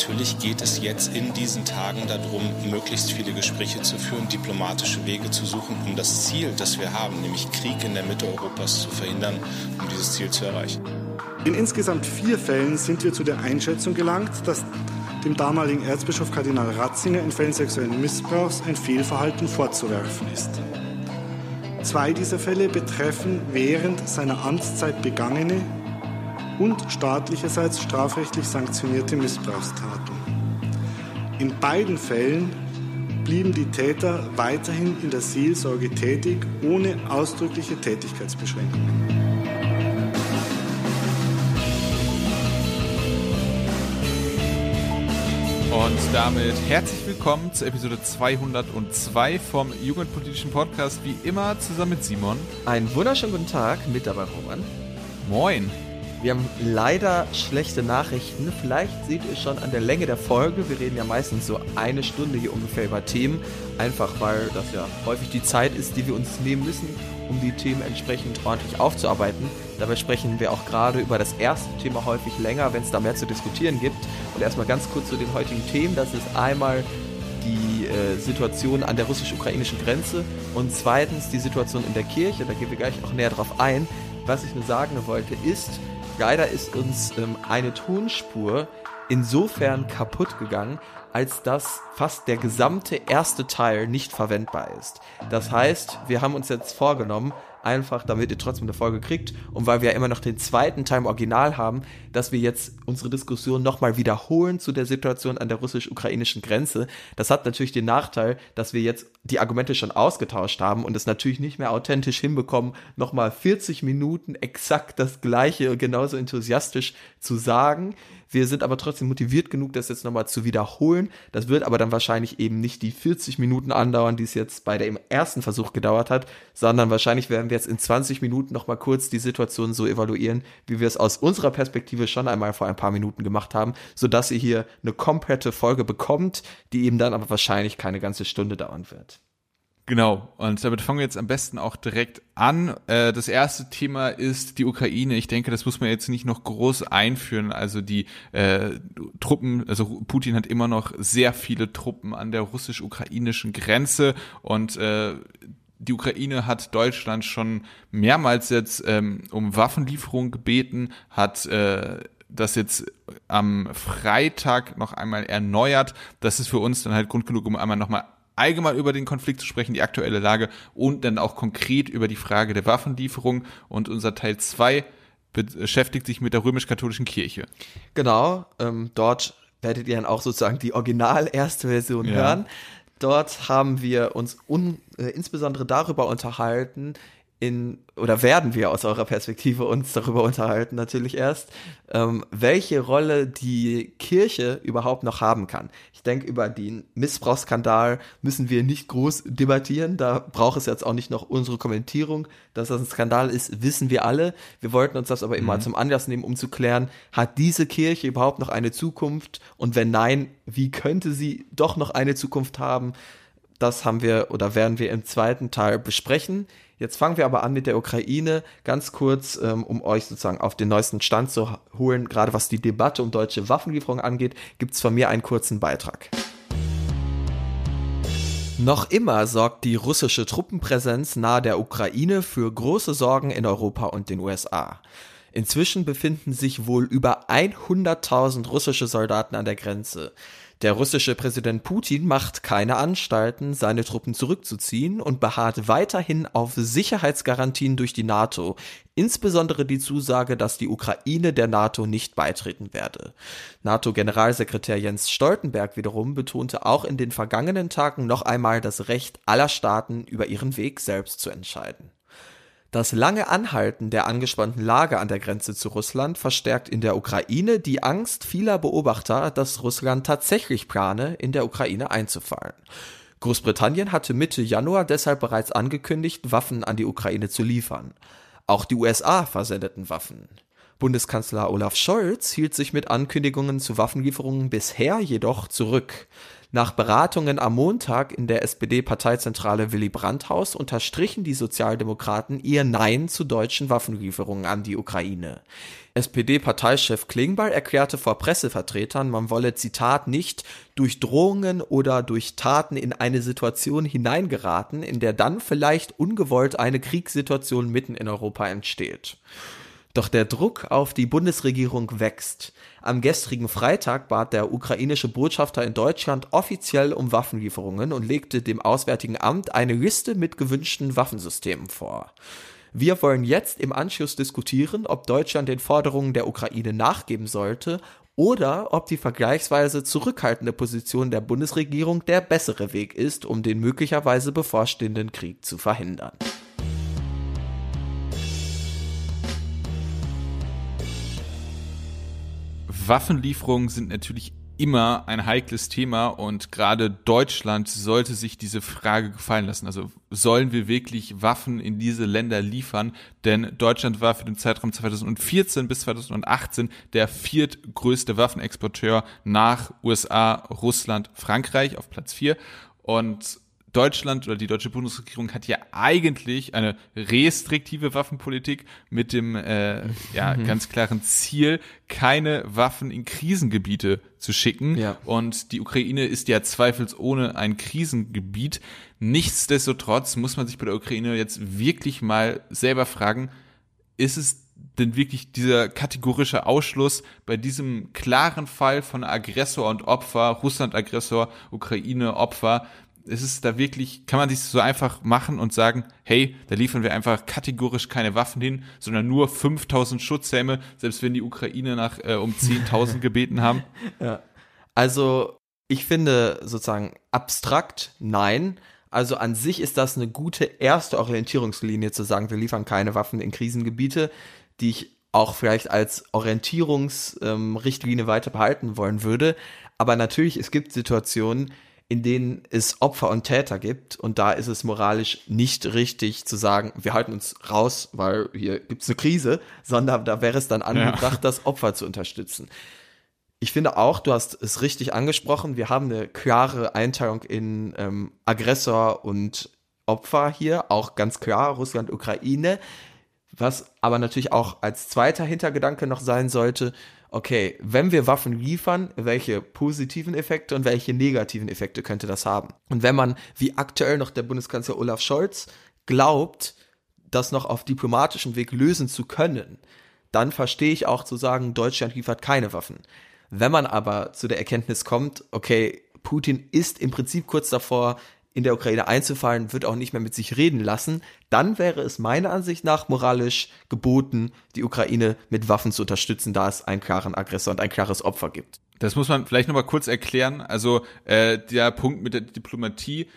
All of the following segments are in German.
natürlich geht es jetzt in diesen Tagen darum, möglichst viele Gespräche zu führen, diplomatische Wege zu suchen, um das Ziel, das wir haben, nämlich Krieg in der Mitte Europas zu verhindern, um dieses Ziel zu erreichen. In insgesamt vier Fällen sind wir zu der Einschätzung gelangt, dass dem damaligen Erzbischof Kardinal Ratzinger in Fällen sexuellen Missbrauchs ein Fehlverhalten vorzuwerfen ist. Zwei dieser Fälle betreffen während seiner Amtszeit begangene und staatlicherseits strafrechtlich sanktionierte Missbrauchstaten. In beiden Fällen blieben die Täter weiterhin in der Seelsorge tätig, ohne ausdrückliche Tätigkeitsbeschränkungen. Und damit herzlich willkommen zur Episode 202 vom Jugendpolitischen Podcast, wie immer zusammen mit Simon. Einen wunderschönen guten Tag, mit dabei Roman. Moin. Wir haben leider schlechte Nachrichten. Vielleicht seht ihr schon an der Länge der Folge. Wir reden ja meistens so eine Stunde hier ungefähr über Themen. Einfach weil das ja häufig die Zeit ist, die wir uns nehmen müssen, um die Themen entsprechend ordentlich aufzuarbeiten. Dabei sprechen wir auch gerade über das erste Thema häufig länger, wenn es da mehr zu diskutieren gibt. Und erstmal ganz kurz zu den heutigen Themen. Das ist einmal die äh, Situation an der russisch-ukrainischen Grenze und zweitens die Situation in der Kirche. Da gehen wir gleich noch näher drauf ein. Was ich nur sagen wollte ist, leider ist uns ähm, eine Tonspur insofern kaputt gegangen, als dass fast der gesamte erste Teil nicht verwendbar ist. Das heißt, wir haben uns jetzt vorgenommen, einfach damit ihr trotzdem eine Folge kriegt und weil wir ja immer noch den zweiten Teil im Original haben, dass wir jetzt unsere Diskussion nochmal wiederholen zu der Situation an der russisch-ukrainischen Grenze. Das hat natürlich den Nachteil, dass wir jetzt die Argumente schon ausgetauscht haben und es natürlich nicht mehr authentisch hinbekommen, nochmal 40 Minuten exakt das gleiche genauso enthusiastisch zu sagen. Wir sind aber trotzdem motiviert genug, das jetzt nochmal zu wiederholen. Das wird aber dann wahrscheinlich eben nicht die 40 Minuten andauern, die es jetzt bei dem ersten Versuch gedauert hat, sondern wahrscheinlich werden wir jetzt in 20 Minuten nochmal kurz die Situation so evaluieren, wie wir es aus unserer Perspektive schon einmal vor ein paar Minuten gemacht haben, sodass ihr hier eine komplette Folge bekommt, die eben dann aber wahrscheinlich keine ganze Stunde dauern wird. Genau, und damit fangen wir jetzt am besten auch direkt an. Äh, das erste Thema ist die Ukraine. Ich denke, das muss man jetzt nicht noch groß einführen. Also die äh, Truppen, also Putin hat immer noch sehr viele Truppen an der russisch-ukrainischen Grenze und äh, die Ukraine hat Deutschland schon mehrmals jetzt ähm, um Waffenlieferung gebeten, hat äh, das jetzt am Freitag noch einmal erneuert. Das ist für uns dann halt Grund genug, um einmal nochmal allgemein über den Konflikt zu sprechen, die aktuelle Lage und dann auch konkret über die Frage der Waffenlieferung. Und unser Teil 2 beschäftigt sich mit der römisch-katholischen Kirche. Genau, ähm, dort werdet ihr dann auch sozusagen die original erste Version ja. hören. Dort haben wir uns un, äh, insbesondere darüber unterhalten, in oder werden wir aus eurer Perspektive uns darüber unterhalten, natürlich erst, ähm, welche Rolle die Kirche überhaupt noch haben kann. Ich denke, über den Missbrauchsskandal müssen wir nicht groß debattieren. Da braucht es jetzt auch nicht noch unsere Kommentierung. Dass das ein Skandal ist, wissen wir alle. Wir wollten uns das aber immer mhm. zum Anlass nehmen, um zu klären, hat diese Kirche überhaupt noch eine Zukunft? Und wenn nein, wie könnte sie doch noch eine Zukunft haben? Das haben wir oder werden wir im zweiten Teil besprechen. Jetzt fangen wir aber an mit der Ukraine. Ganz kurz, ähm, um euch sozusagen auf den neuesten Stand zu holen, gerade was die Debatte um deutsche Waffenlieferungen angeht, gibt es von mir einen kurzen Beitrag. Noch immer sorgt die russische Truppenpräsenz nahe der Ukraine für große Sorgen in Europa und den USA. Inzwischen befinden sich wohl über 100.000 russische Soldaten an der Grenze. Der russische Präsident Putin macht keine Anstalten, seine Truppen zurückzuziehen und beharrt weiterhin auf Sicherheitsgarantien durch die NATO, insbesondere die Zusage, dass die Ukraine der NATO nicht beitreten werde. NATO-Generalsekretär Jens Stoltenberg wiederum betonte auch in den vergangenen Tagen noch einmal das Recht aller Staaten über ihren Weg selbst zu entscheiden. Das lange Anhalten der angespannten Lage an der Grenze zu Russland verstärkt in der Ukraine die Angst vieler Beobachter, dass Russland tatsächlich plane, in der Ukraine einzufallen. Großbritannien hatte Mitte Januar deshalb bereits angekündigt, Waffen an die Ukraine zu liefern. Auch die USA versendeten Waffen. Bundeskanzler Olaf Scholz hielt sich mit Ankündigungen zu Waffenlieferungen bisher jedoch zurück. Nach Beratungen am Montag in der SPD-Parteizentrale Willy Brandt-Haus unterstrichen die Sozialdemokraten ihr Nein zu deutschen Waffenlieferungen an die Ukraine. SPD-Parteichef Klingbeil erklärte vor Pressevertretern, man wolle Zitat nicht durch Drohungen oder durch Taten in eine Situation hineingeraten, in der dann vielleicht ungewollt eine Kriegssituation mitten in Europa entsteht. Doch der Druck auf die Bundesregierung wächst. Am gestrigen Freitag bat der ukrainische Botschafter in Deutschland offiziell um Waffenlieferungen und legte dem Auswärtigen Amt eine Liste mit gewünschten Waffensystemen vor. Wir wollen jetzt im Anschluss diskutieren, ob Deutschland den Forderungen der Ukraine nachgeben sollte oder ob die vergleichsweise zurückhaltende Position der Bundesregierung der bessere Weg ist, um den möglicherweise bevorstehenden Krieg zu verhindern. Waffenlieferungen sind natürlich immer ein heikles Thema und gerade Deutschland sollte sich diese Frage gefallen lassen. Also sollen wir wirklich Waffen in diese Länder liefern? Denn Deutschland war für den Zeitraum 2014 bis 2018 der viertgrößte Waffenexporteur nach USA, Russland, Frankreich auf Platz vier und Deutschland oder die deutsche Bundesregierung hat ja eigentlich eine restriktive Waffenpolitik mit dem äh, ja mhm. ganz klaren Ziel, keine Waffen in Krisengebiete zu schicken. Ja. Und die Ukraine ist ja zweifelsohne ein Krisengebiet. Nichtsdestotrotz muss man sich bei der Ukraine jetzt wirklich mal selber fragen, ist es denn wirklich dieser kategorische Ausschluss bei diesem klaren Fall von Aggressor und Opfer, Russland Aggressor, Ukraine Opfer, ist es da wirklich, kann man sich so einfach machen und sagen, hey, da liefern wir einfach kategorisch keine Waffen hin, sondern nur 5000 Schutzhelme, selbst wenn die Ukraine nach äh, um 10.000 gebeten haben? Ja. Also, ich finde sozusagen abstrakt nein. Also an sich ist das eine gute erste Orientierungslinie zu sagen, wir liefern keine Waffen in Krisengebiete, die ich auch vielleicht als Orientierungsrichtlinie ähm, weiter behalten wollen würde. Aber natürlich, es gibt Situationen, in denen es Opfer und Täter gibt. Und da ist es moralisch nicht richtig zu sagen, wir halten uns raus, weil hier gibt es eine Krise, sondern da wäre es dann angebracht, ja. das Opfer zu unterstützen. Ich finde auch, du hast es richtig angesprochen, wir haben eine klare Einteilung in ähm, Aggressor und Opfer hier, auch ganz klar, Russland, Ukraine. Was aber natürlich auch als zweiter Hintergedanke noch sein sollte, okay, wenn wir Waffen liefern, welche positiven Effekte und welche negativen Effekte könnte das haben? Und wenn man, wie aktuell noch der Bundeskanzler Olaf Scholz, glaubt, das noch auf diplomatischem Weg lösen zu können, dann verstehe ich auch zu sagen, Deutschland liefert keine Waffen. Wenn man aber zu der Erkenntnis kommt, okay, Putin ist im Prinzip kurz davor, in der Ukraine einzufallen, wird auch nicht mehr mit sich reden lassen, dann wäre es meiner Ansicht nach moralisch geboten, die Ukraine mit Waffen zu unterstützen, da es einen klaren Aggressor und ein klares Opfer gibt. Das muss man vielleicht nochmal kurz erklären. Also äh, der Punkt mit der Diplomatie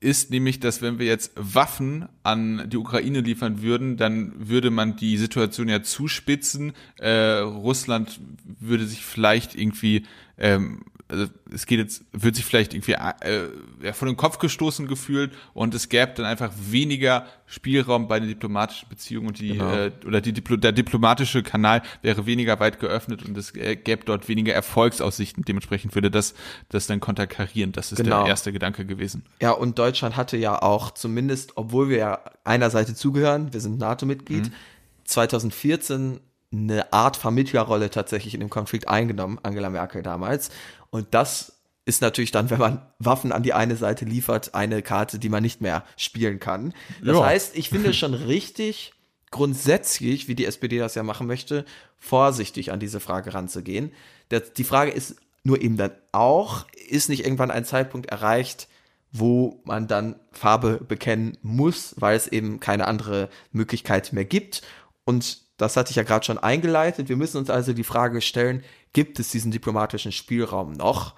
ist nämlich, dass wenn wir jetzt Waffen an die Ukraine liefern würden, dann würde man die Situation ja zuspitzen. Äh, Russland würde sich vielleicht irgendwie ähm, also es geht jetzt, wird sich vielleicht irgendwie äh, ja, von den Kopf gestoßen gefühlt und es gäbe dann einfach weniger Spielraum bei den diplomatischen Beziehungen und die genau. äh, oder die Diplo der diplomatische Kanal wäre weniger weit geöffnet und es äh, gäbe dort weniger Erfolgsaussichten. Dementsprechend würde das das dann konterkarieren. Das ist genau. der erste Gedanke gewesen. Ja, und Deutschland hatte ja auch zumindest, obwohl wir ja einer Seite zugehören, wir sind NATO-Mitglied, mhm. 2014 eine Art Vermittlerrolle tatsächlich in dem Konflikt eingenommen, Angela Merkel damals. Und das ist natürlich dann, wenn man Waffen an die eine Seite liefert, eine Karte, die man nicht mehr spielen kann. Das ja. heißt, ich finde schon richtig grundsätzlich, wie die SPD das ja machen möchte, vorsichtig an diese Frage ranzugehen. Die Frage ist nur eben dann auch, ist nicht irgendwann ein Zeitpunkt erreicht, wo man dann Farbe bekennen muss, weil es eben keine andere Möglichkeit mehr gibt. Und das hatte ich ja gerade schon eingeleitet. Wir müssen uns also die Frage stellen, gibt es diesen diplomatischen Spielraum noch?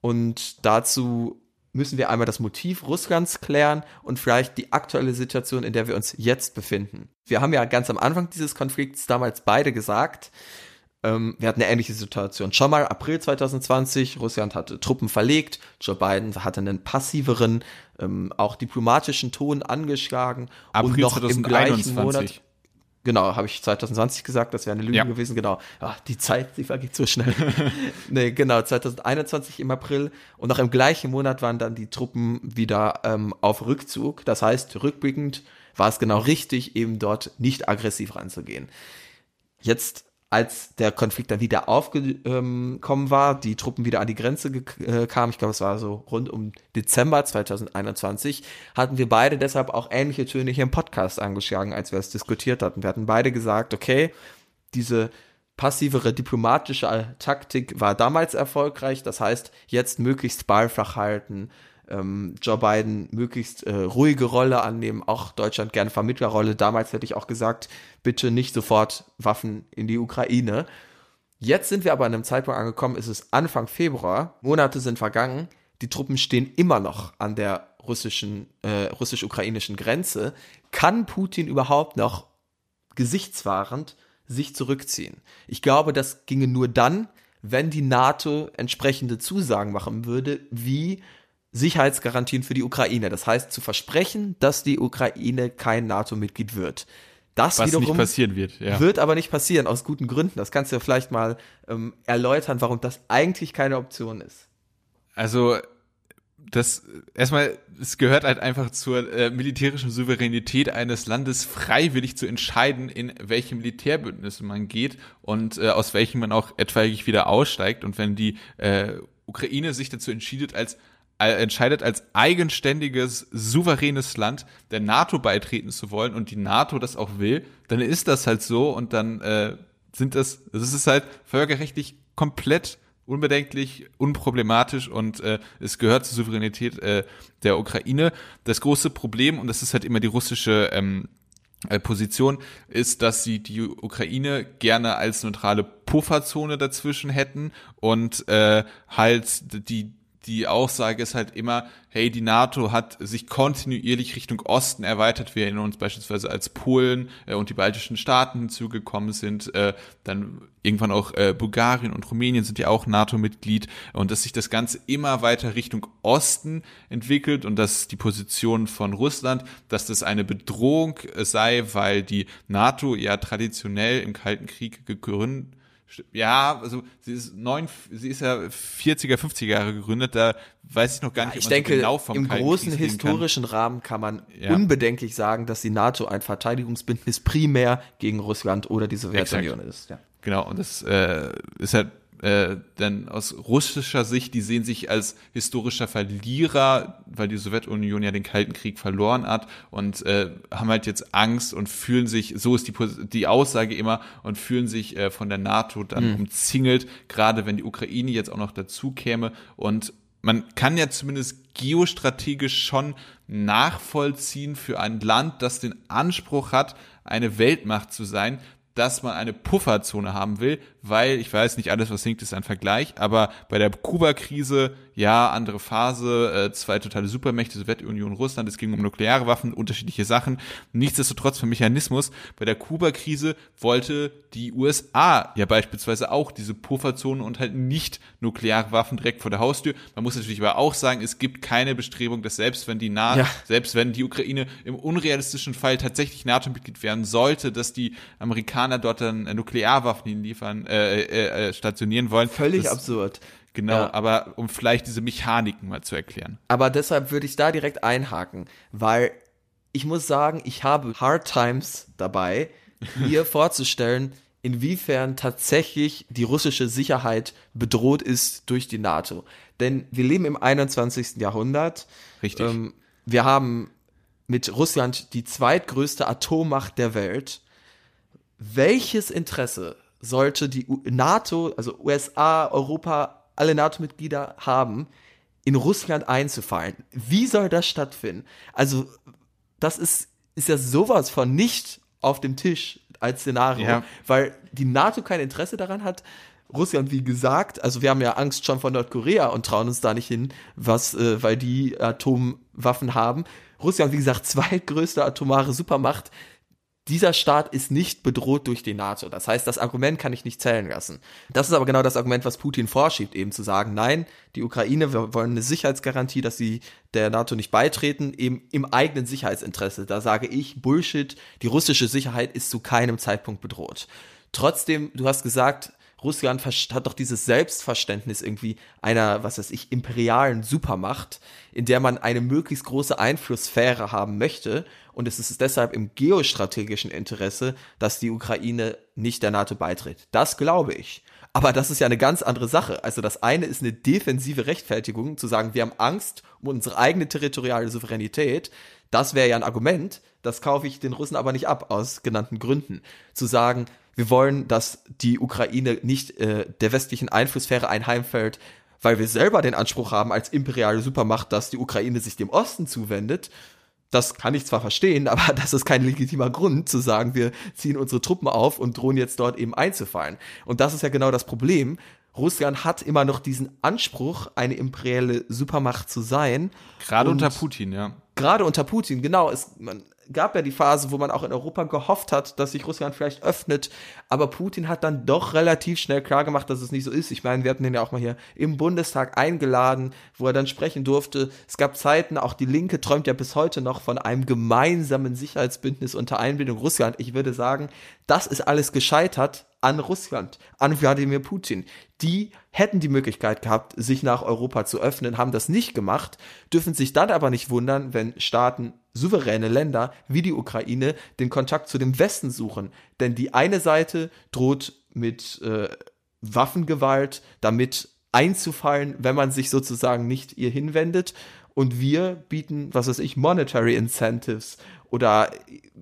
Und dazu müssen wir einmal das Motiv Russlands klären und vielleicht die aktuelle Situation, in der wir uns jetzt befinden. Wir haben ja ganz am Anfang dieses Konflikts damals beide gesagt, ähm, wir hatten eine ähnliche Situation. Schon mal April 2020, Russland hatte Truppen verlegt, Joe Biden hatte einen passiveren, ähm, auch diplomatischen Ton angeschlagen April und noch 2021. im gleichen Monat Genau, habe ich 2020 gesagt, das wäre eine Lüge Ja. gewesen, genau. Ach, die Zeit, die vergeht so schnell. nee, genau, 2021 im April und noch im gleichen Monat waren dann die Truppen wieder ähm, auf Rückzug. Das heißt, rückblickend war es genau richtig, eben dort nicht aggressiv ranzugehen. Jetzt, als der Konflikt dann wieder aufgekommen war, die Truppen wieder an die Grenze äh, kamen, ich glaube, es war so rund um Dezember 2021, hatten wir beide deshalb auch ähnliche Töne hier im Podcast angeschlagen, als wir es diskutiert hatten. Wir hatten beide gesagt, okay, diese passivere diplomatische Taktik war damals erfolgreich, das heißt, jetzt möglichst ballflach halten, ähm, Joe Biden möglichst äh, ruhige Rolle annehmen, auch Deutschland gerne Vermittlerrolle. Damals hätte ich auch gesagt, bitte nicht sofort Waffen in die Ukraine. Jetzt sind wir aber an einem Zeitpunkt angekommen, es ist Anfang Februar, Monate sind vergangen, die Truppen stehen immer noch an der russischen, äh, russisch-ukrainischen Grenze. Kann Putin überhaupt noch gesichtswahrend sich zurückziehen? Ich glaube, das ginge nur dann, wenn die NATO entsprechende Zusagen machen würde, wie Sicherheitsgarantien für die Ukraine. Das heißt, zu versprechen, dass die Ukraine kein NATO-Mitglied wird. Das Was nicht wiederum passieren wird. Ja. wird aber nicht passieren, aus guten Gründen. Das kannst du ja vielleicht mal ähm, erläutern, warum das eigentlich keine Option ist. Also das erstmal, es gehört halt einfach zur äh, militärischen Souveränität eines Landes, freiwillig zu entscheiden, in welche Militärbündnisse man geht und äh, aus welchen man auch etwaig wieder aussteigt. Und wenn die äh, Ukraine sich dazu entscheidet, als entscheidet als eigenständiges, souveränes Land der NATO beitreten zu wollen und die NATO das auch will, dann ist das halt so und dann äh, sind das, das ist halt völkerrechtlich komplett unbedenklich, unproblematisch und äh, es gehört zur Souveränität äh, der Ukraine. Das große Problem, und das ist halt immer die russische ähm, äh, Position, ist, dass sie die Ukraine gerne als neutrale Pufferzone dazwischen hätten und äh, halt die die Aussage ist halt immer, hey, die NATO hat sich kontinuierlich Richtung Osten erweitert. Wir erinnern uns beispielsweise als Polen äh, und die baltischen Staaten hinzugekommen sind, äh, dann irgendwann auch äh, Bulgarien und Rumänien sind ja auch NATO-Mitglied und dass sich das Ganze immer weiter Richtung Osten entwickelt und dass die Position von Russland, dass das eine Bedrohung sei, weil die NATO ja traditionell im Kalten Krieg gegründet ja, also sie ist neun, sie ist ja 40er, 50er Jahre gegründet, da weiß ich noch gar nicht, Ich denke, so genau vom im Kalten großen Krieg historischen Rahmen kann man Ja. unbedenklich sagen, dass die NATO ein Verteidigungsbündnis primär gegen Russland oder die Sowjetunion ist. Ja. Genau, und das äh, ist halt äh, dann aus russischer Sicht, die sehen sich als historischer Verlierer, weil die Sowjetunion ja den Kalten Krieg verloren hat und äh, haben halt jetzt Angst und fühlen sich, so ist die, die Aussage immer, und fühlen sich äh, von der NATO dann umzingelt, gerade wenn die Ukraine jetzt auch noch dazu käme. Und man kann ja zumindest geostrategisch schon nachvollziehen für ein Land, das den Anspruch hat, eine Weltmacht zu sein, dass man eine Pufferzone haben will, weil ich weiß nicht, alles was hinkt ist ein Vergleich, aber bei der Kuba-Krise, ja, andere Phase, äh, zwei totale Supermächte, Sowjetunion, Russland, es ging um nukleare Waffen, unterschiedliche Sachen. Nichtsdestotrotz vom Mechanismus, bei der Kuba-Krise wollte die USA ja beispielsweise auch diese Pufferzone und halt nicht nukleare Waffen direkt vor der Haustür. Man muss natürlich aber auch sagen, es gibt keine Bestrebung, dass selbst wenn die NATO, Ja. selbst wenn die Ukraine im unrealistischen Fall tatsächlich NATO-Mitglied werden sollte, dass die Amerikaner dort dann äh, Nuklearwaffen hinliefern, äh, äh, äh, stationieren wollen. Völlig das, absurd. Genau, Ja. aber um vielleicht diese Mechaniken mal zu erklären. Aber deshalb würde ich da direkt einhaken, weil ich muss sagen, ich habe Hard Times dabei, mir vorzustellen, inwiefern tatsächlich die russische Sicherheit bedroht ist durch die NATO. Denn wir leben im 21. Jahrhundert. Richtig. Ähm, wir haben mit Russland die zweitgrößte Atommacht der Welt. Welches Interesse sollte die NATO, also USA, Europa, alle NATO-Mitglieder haben, in Russland einzufallen? Wie soll das stattfinden? Also, das ist, ist ja sowas von nicht auf dem Tisch als Szenario, Ja. weil die NATO kein Interesse daran hat. Russland, wie gesagt, also wir haben ja Angst schon vor Nordkorea und trauen uns da nicht hin, was, äh, weil die Atomwaffen haben. Russland, wie gesagt, zweitgrößte atomare Supermacht. Dieser Staat ist nicht bedroht durch die NATO. Das heißt, das Argument kann ich nicht zählen lassen. Das ist aber genau das Argument, was Putin vorschiebt, eben zu sagen, nein, die Ukraine, wir wollen eine Sicherheitsgarantie, dass sie der NATO nicht beitreten, eben im eigenen Sicherheitsinteresse. Da sage ich, Bullshit, die russische Sicherheit ist zu keinem Zeitpunkt bedroht. Trotzdem, du hast gesagt, Russland hat doch dieses Selbstverständnis irgendwie einer, was weiß ich, imperialen Supermacht, in der man eine möglichst große Einflusssphäre haben möchte. Und es ist deshalb im geostrategischen Interesse, dass die Ukraine nicht der NATO beitritt. Das glaube ich. Aber das ist ja eine ganz andere Sache. Also das eine ist eine defensive Rechtfertigung, zu sagen, wir haben Angst um unsere eigene territoriale Souveränität. Das wäre ja ein Argument. Das kaufe ich den Russen aber nicht ab, aus genannten Gründen. Zu sagen, wir wollen, dass die Ukraine nicht äh, der westlichen Einflusssphäre einheimfällt, weil wir selber den Anspruch haben als imperiale Supermacht, dass die Ukraine sich dem Osten zuwendet. Das kann ich zwar verstehen, aber das ist kein legitimer Grund zu sagen, wir ziehen unsere Truppen auf und drohen jetzt dort eben einzufallen. Und das ist ja genau das Problem. Russland hat immer noch diesen Anspruch, eine imperiale Supermacht zu sein. Gerade unter Putin, ja. Gerade unter Putin, genau. Es, man, gab ja die Phase, wo man auch in Europa gehofft hat, dass sich Russland vielleicht öffnet, aber Putin hat dann doch relativ schnell klar gemacht, dass es nicht so ist. Ich meine, wir hatten den ja auch mal hier im Bundestag eingeladen, wo er dann sprechen durfte. Es gab Zeiten, auch die Linke träumt ja bis heute noch von einem gemeinsamen Sicherheitsbündnis unter Einbindung Russland. Ich würde sagen, das ist alles gescheitert an Russland, an Wladimir Putin. Die hätten die Möglichkeit gehabt, sich nach Europa zu öffnen, haben das nicht gemacht, dürfen sich dann aber nicht wundern, wenn Staaten souveräne Länder wie die Ukraine den Kontakt zu dem Westen suchen. Denn die eine Seite droht mit äh, Waffengewalt damit einzufallen, wenn man sich sozusagen nicht ihr hinwendet. Und wir bieten, was weiß ich, Monetary Incentives oder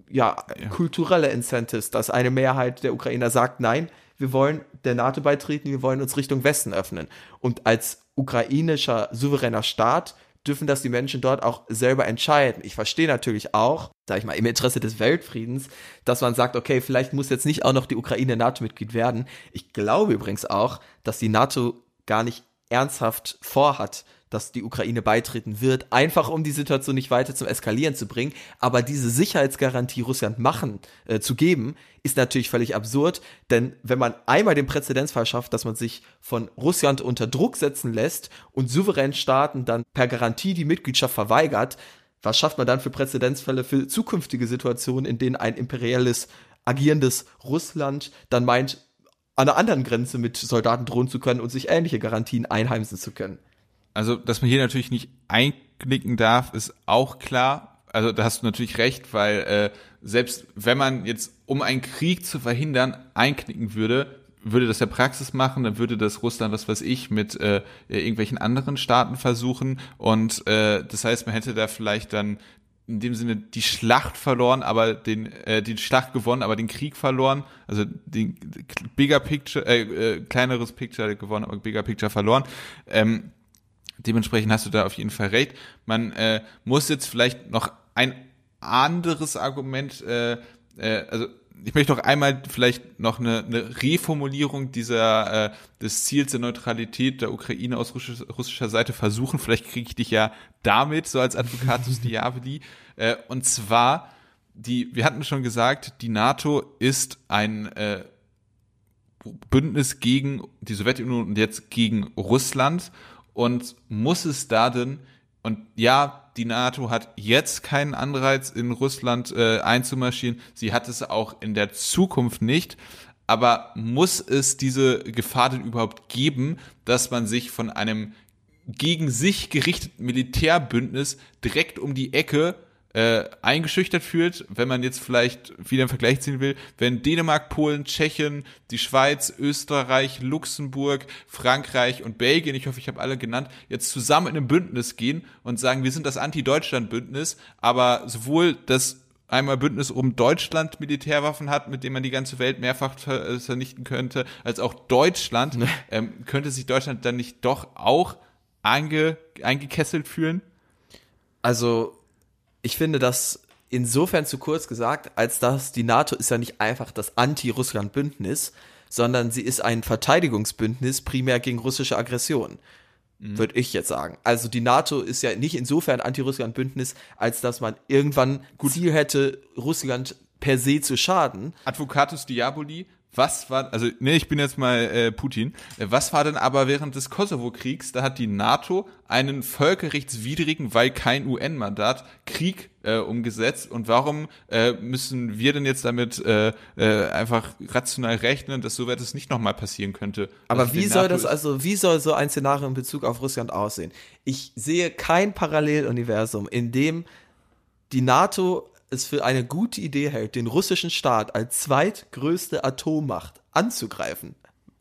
ja, ja, kulturelle Incentives, dass eine Mehrheit der Ukrainer sagt, nein, wir wollen der NATO beitreten, wir wollen uns Richtung Westen öffnen. Und als ukrainischer souveräner Staat dürfen das die Menschen dort auch selber entscheiden. Ich verstehe natürlich auch, sag ich mal, im Interesse des Weltfriedens, dass man sagt, okay, vielleicht muss jetzt nicht auch noch die Ukraine NATO-Mitglied werden. Ich glaube übrigens auch, dass die NATO gar nicht ernsthaft vorhat, dass die Ukraine beitreten wird, einfach um die Situation nicht weiter zum Eskalieren zu bringen. Aber diese Sicherheitsgarantie Russland machen, äh, zu geben, ist natürlich völlig absurd, denn wenn man einmal den Präzedenzfall schafft, dass man sich von Russland unter Druck setzen lässt und souveränen Staaten dann per Garantie die Mitgliedschaft verweigert, was schafft man dann für Präzedenzfälle für zukünftige Situationen, in denen ein imperielles, agierendes Russland dann meint, an einer anderen Grenze mit Soldaten drohen zu können und sich ähnliche Garantien einheimsen zu können? Also, dass man hier natürlich nicht einknicken darf, ist auch klar. Also, da hast du natürlich recht, weil äh, selbst wenn man jetzt, um einen Krieg zu verhindern, einknicken würde, würde das ja Praxis machen, dann würde das Russland, was weiß ich, mit äh, irgendwelchen anderen Staaten versuchen. Und äh, das heißt, man hätte da vielleicht dann in dem Sinne die Schlacht verloren, aber den äh, die Schlacht gewonnen, aber den Krieg verloren, also den bigger picture äh, äh, kleineres Picture gewonnen, aber bigger picture verloren. Ähm, Dementsprechend hast du da auf jeden Fall recht. Man äh, muss jetzt vielleicht noch ein anderes Argument, äh, äh, also ich möchte noch einmal vielleicht noch eine, eine Reformulierung dieser äh, des Ziels der Neutralität der Ukraine aus russischer, russischer Seite versuchen. Vielleicht kriege ich dich ja damit so als Advocatus Diaboli. Äh, und zwar die, wir hatten schon gesagt, die NATO ist ein äh, Bündnis gegen die Sowjetunion und jetzt gegen Russland und muss es da denn, und ja, die NATO hat jetzt keinen Anreiz, in Russland äh, einzumarschieren, sie hat es auch in der Zukunft nicht, aber muss es diese Gefahr denn überhaupt geben, dass man sich von einem gegen sich gerichteten Militärbündnis direkt um die Ecke äh, eingeschüchtert fühlt, wenn man jetzt vielleicht wieder einen Vergleich ziehen will, wenn Dänemark, Polen, Tschechien, die Schweiz, Österreich, Luxemburg, Frankreich und Belgien, ich hoffe, ich habe alle genannt, jetzt zusammen in einem Bündnis gehen und sagen, wir sind das Anti-Deutschland-Bündnis, aber sowohl das einmal Bündnis um Deutschland Militärwaffen hat, mit dem man die ganze Welt mehrfach äh, vernichten könnte, als auch Deutschland, ähm, könnte sich Deutschland dann nicht doch auch einge, eingekesselt fühlen? Also ich finde das insofern zu kurz gesagt, als dass die NATO ist ja nicht einfach das Anti-Russland-Bündnis, sondern sie ist ein Verteidigungsbündnis primär gegen russische Aggression. Mhm. Würde ich jetzt sagen. Also die NATO ist ja nicht insofern Anti-Russland-Bündnis, als dass man irgendwann Ziel hätte, Russland per se zu schaden. Advocatus Diaboli, was war, also nee, ich bin jetzt mal äh, Putin. Was war denn aber während des Kosovo-Kriegs? Da hat die NATO einen völkerrechtswidrigen, weil kein UN-Mandat, Krieg äh, umgesetzt. Und warum äh, müssen wir denn jetzt damit äh, äh, einfach rational rechnen, dass so etwas nicht nochmal passieren könnte? Aber Also wie soll NATO das also, wie soll so ein Szenario in Bezug auf Russland aussehen? Ich sehe kein Paralleluniversum, in dem die NATO es für eine gute Idee hält, den russischen Staat als zweitgrößte Atommacht anzugreifen.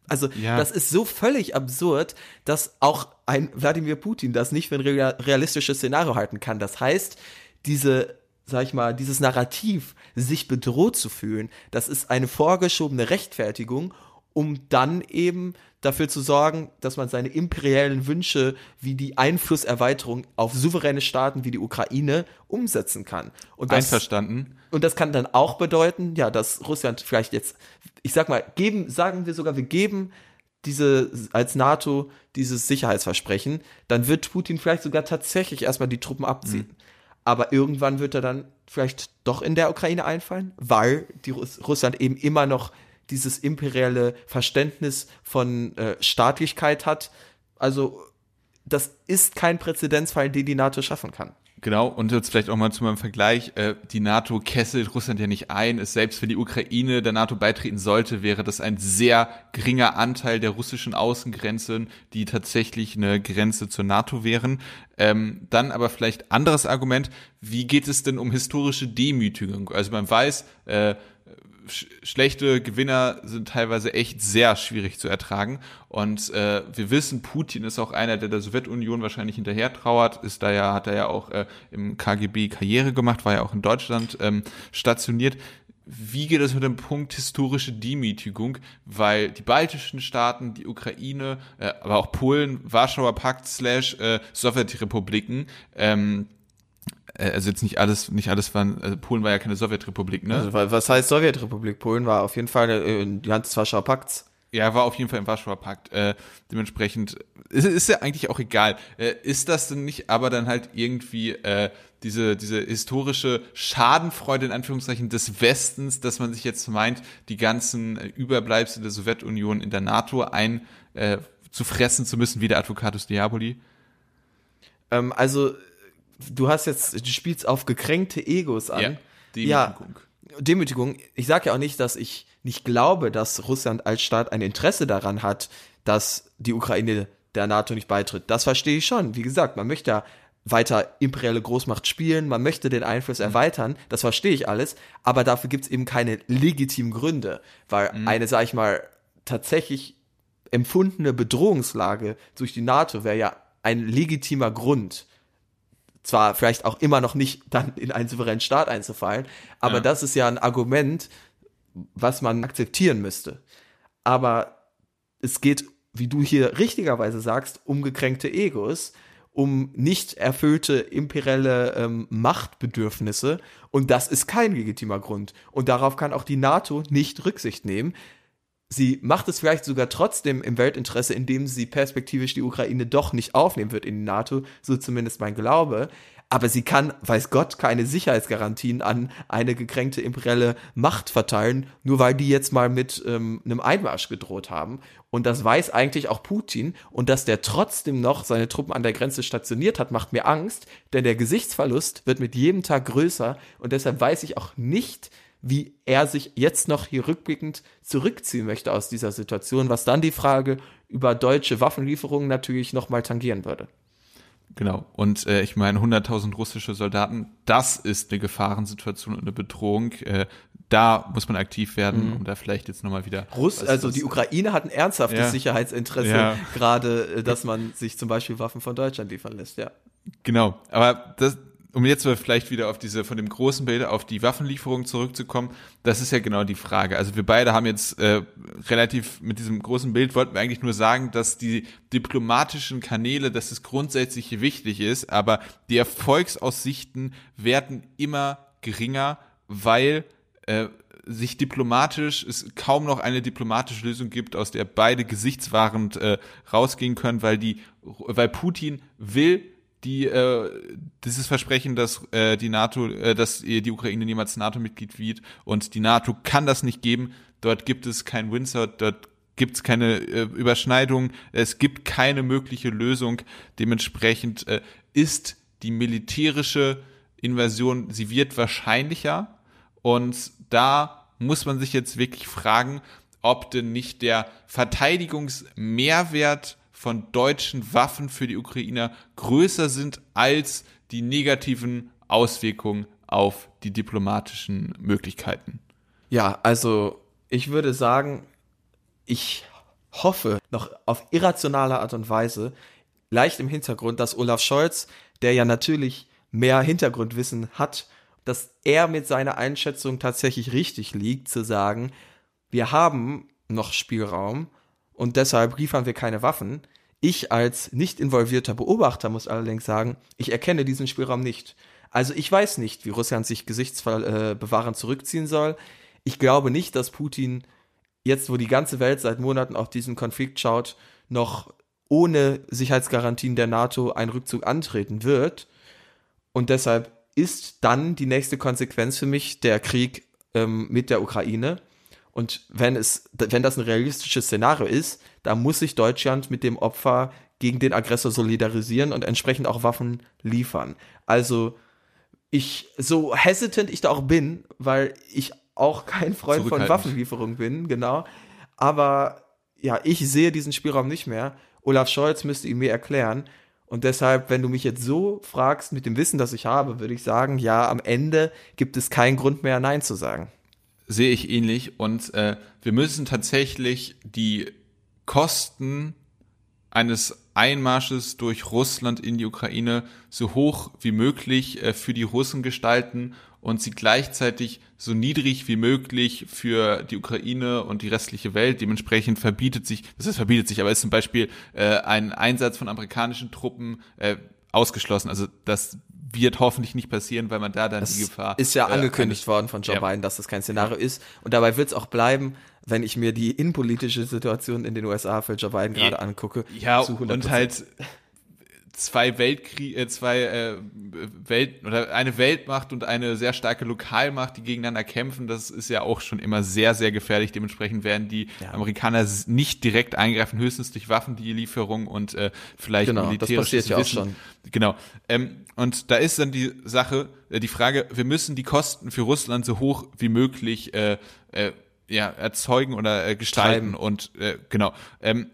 Also Ja. das ist so völlig absurd, dass auch ein Wladimir Putin das nicht für ein real- realistisches Szenario halten kann. Das heißt, diese, sag ich mal, dieses Narrativ, sich bedroht zu fühlen, das ist eine vorgeschobene Rechtfertigung, um dann eben dafür zu sorgen, dass man seine imperialen Wünsche wie die Einflusserweiterung auf souveräne Staaten wie die Ukraine umsetzen kann. Und das, Einverstanden. und das kann dann auch bedeuten, ja, dass Russland vielleicht jetzt, ich sag mal, geben, sagen wir sogar, wir geben diese als NATO dieses Sicherheitsversprechen, dann wird Putin vielleicht sogar tatsächlich erstmal die Truppen abziehen. Aber irgendwann wird er dann vielleicht doch in der Ukraine einfallen, weil die Russ Russland eben immer noch dieses imperiale Verständnis von äh, Staatlichkeit hat. Also das ist kein Präzedenzfall, den die NATO schaffen kann. Genau, und jetzt vielleicht auch mal zu meinem Vergleich. Äh, die NATO kesselt Russland ja nicht ein. Es selbst wenn die Ukraine der NATO beitreten sollte, wäre das ein sehr geringer Anteil der russischen Außengrenzen, die tatsächlich eine Grenze zur NATO wären. Ähm, dann aber vielleicht anderes Argument. Wie geht es denn um historische Demütigung? Also man weiß, äh, sch schlechte Gewinner sind teilweise echt sehr schwierig zu ertragen. Und äh, wir wissen, Putin ist auch einer, der der Sowjetunion wahrscheinlich hinterher trauert. Ist da ja, hat er ja auch äh, im KGB Karriere gemacht, war ja auch in Deutschland ähm, stationiert. Wie geht es mit dem Punkt historische Demütigung? Weil die baltischen Staaten, die Ukraine, äh, aber auch Polen, Warschauer Pakt slash äh, Sowjetrepubliken, ähm, äh, also jetzt nicht alles, nicht alles waren, also Polen war ja keine Sowjetrepublik, ne? Also, wa- was heißt Sowjetrepublik? Polen war auf jeden Fall äh, in die Hand des Warschauer Pakts. Ja, war auf jeden Fall im Warschauer Pakt. Äh, dementsprechend ist, ist ja eigentlich auch egal. Äh, ist das denn nicht aber dann halt irgendwie äh, diese, diese historische Schadenfreude in Anführungszeichen des Westens, dass man sich jetzt meint, die ganzen äh, Überbleibsel der Sowjetunion in der NATO ein äh, zu fressen zu müssen, wie der Advocatus Diaboli? Ähm, also, du hast jetzt, du spielst auf gekränkte Egos an. Ja, Demütigung. Demütigung. Ich sage ja auch nicht, dass ich nicht glaube, dass Russland als Staat ein Interesse daran hat, dass die Ukraine der NATO nicht beitritt. Das verstehe ich schon. Wie gesagt, man möchte ja weiter imperiale Großmacht spielen, man möchte den Einfluss erweitern, das verstehe ich alles, aber dafür gibt es eben keine legitimen Gründe, weil eine, sag ich mal, tatsächlich empfundene Bedrohungslage durch die NATO wäre ja ein legitimer Grund, zwar vielleicht auch immer noch nicht dann in einen souveränen Staat einzufallen, aber Ja. das ist ja ein Argument, was man akzeptieren müsste. Aber es geht, wie du hier richtigerweise sagst, um gekränkte Egos, um nicht erfüllte imperiale ähm, Machtbedürfnisse und das ist kein legitimer Grund. Und darauf kann auch die NATO nicht Rücksicht nehmen. Sie macht es vielleicht sogar trotzdem im Weltinteresse, indem sie perspektivisch die Ukraine doch nicht aufnehmen wird in die NATO, so zumindest mein Glaube. Aber sie kann, weiß Gott, keine Sicherheitsgarantien an eine gekränkte imperiale Macht verteilen, nur weil die jetzt mal mit ähm, einem Einmarsch gedroht haben. Und das weiß eigentlich auch Putin. Und dass der trotzdem noch seine Truppen an der Grenze stationiert hat, macht mir Angst, denn der Gesichtsverlust wird mit jedem Tag größer. Und deshalb weiß ich auch nicht, wie er sich jetzt noch hier rückblickend zurückziehen möchte aus dieser Situation, was dann die Frage über deutsche Waffenlieferungen natürlich nochmal tangieren würde. Genau. Und äh, ich meine, 100.000 russische Soldaten, das ist eine Gefahrensituation und eine Bedrohung. Äh, da muss man aktiv werden, um da vielleicht jetzt nochmal wieder. Russ, was- also was- die Ukraine hat ein ernsthaftes Ja. Sicherheitsinteresse, Ja. gerade, äh, dass man sich zum Beispiel Waffen von Deutschland liefern lässt, ja. Genau, aber das, um jetzt vielleicht wieder auf diese, von dem großen Bild auf die Waffenlieferung zurückzukommen, das ist ja genau die Frage. Also wir beide haben jetzt äh, relativ mit diesem großen Bild wollten wir eigentlich nur sagen, dass die diplomatischen Kanäle, dass es grundsätzlich wichtig ist, aber die Erfolgsaussichten werden immer geringer, weil äh, sich diplomatisch es kaum noch eine diplomatische Lösung gibt, aus der beide gesichtswahrend äh, rausgehen können, weil die, weil Putin will die äh, dieses Versprechen, dass äh, die NATO, äh, dass die Ukraine niemals NATO-Mitglied wird und die NATO kann das nicht geben. Dort gibt es kein Windsor, dort gibt es keine äh, Überschneidung, es gibt keine mögliche Lösung. Dementsprechend äh, ist die militärische Invasion, sie wird wahrscheinlicher und da muss man sich jetzt wirklich fragen, ob denn nicht der Verteidigungsmehrwert von deutschen Waffen für die Ukrainer größer sind als die negativen Auswirkungen auf die diplomatischen Möglichkeiten. Ja, also ich würde sagen, ich hoffe noch auf irrationale Art und Weise, leicht im Hintergrund, dass Olaf Scholz, der ja natürlich mehr Hintergrundwissen hat, dass er mit seiner Einschätzung tatsächlich richtig liegt, zu sagen, wir haben noch Spielraum und deshalb liefern wir keine Waffen. Ich als nicht involvierter Beobachter muss allerdings sagen, ich erkenne diesen Spielraum nicht. Also ich weiß nicht, wie Russland sich gesichtsbewahrend zurückziehen soll. Ich glaube nicht, dass Putin jetzt, wo die ganze Welt seit Monaten auf diesen Konflikt schaut, noch ohne Sicherheitsgarantien der NATO einen Rückzug antreten wird. Und deshalb ist dann die nächste Konsequenz für mich der Krieg ähm, mit der Ukraine. Und wenn es, wenn das ein realistisches Szenario ist, dann muss sich Deutschland mit dem Opfer gegen den Aggressor solidarisieren und entsprechend auch Waffen liefern. Also ich, so hesitant ich da auch bin, weil ich auch kein Freund von Waffenlieferung bin, genau. Aber ja, ich sehe diesen Spielraum nicht mehr. Olaf Scholz müsste ihn mir erklären. Und deshalb, wenn du mich jetzt so fragst, mit dem Wissen, das ich habe, würde ich sagen, ja, am Ende gibt es keinen Grund mehr, Nein zu sagen. Sehe ich ähnlich. Und äh, wir müssen tatsächlich die Kosten eines Einmarsches durch Russland in die Ukraine so hoch wie möglich äh, für die Russen gestalten und sie gleichzeitig so niedrig wie möglich für die Ukraine und die restliche Welt. Dementsprechend verbietet sich, das ist verbietet sich, aber ist zum Beispiel äh, ein Einsatz von amerikanischen Truppen äh, ausgeschlossen. Also das wird hoffentlich nicht passieren, weil man da dann das die Gefahr. Ist ja äh, angekündigt worden von Joe ja. Biden, dass das kein Szenario ist. Und dabei wird es auch bleiben, wenn ich mir die innenpolitische Situation in den USA für Joe Biden gerade angucke. Ja, und halt zwei Weltkriege, äh, zwei äh, Welt oder eine Weltmacht und eine sehr starke Lokalmacht, die gegeneinander kämpfen, das ist ja auch schon immer sehr, sehr gefährlich. Dementsprechend werden die ja. Amerikaner nicht direkt eingreifen, höchstens durch Waffenlieferung und äh, vielleicht genau, militärisches das passiert ja auch schon. Genau. Ähm, und da ist dann die Sache, äh, die Frage, wir müssen die Kosten für Russland so hoch wie möglich äh, äh, ja, erzeugen oder äh, gestalten Treiben. und äh, genau. Ähm,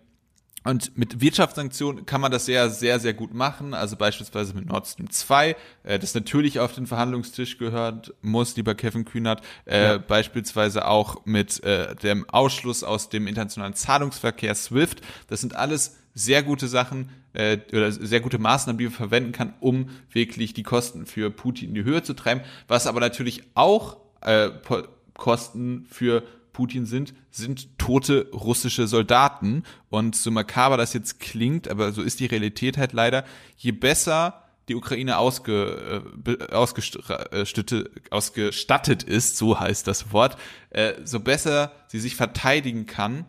und mit Wirtschaftssanktionen kann man das sehr, sehr, sehr gut machen. Also beispielsweise mit Nord Stream 2, äh, das natürlich auf den Verhandlungstisch gehört muss, lieber Kevin Kühnert. Äh, ja. Beispielsweise auch mit äh, dem Ausschluss aus dem internationalen Zahlungsverkehr SWIFT. Das sind alles sehr gute Sachen äh, oder sehr gute Maßnahmen, die man verwenden kann, um wirklich die Kosten für Putin in die Höhe zu treiben. Was aber natürlich auch äh, Kosten für Putin sind, sind tote russische Soldaten. Und so makaber das jetzt klingt, aber so ist die Realität halt leider, je besser die Ukraine ausge, äh, ausgestattet, ist, so heißt das Wort, äh, so besser sie sich verteidigen kann,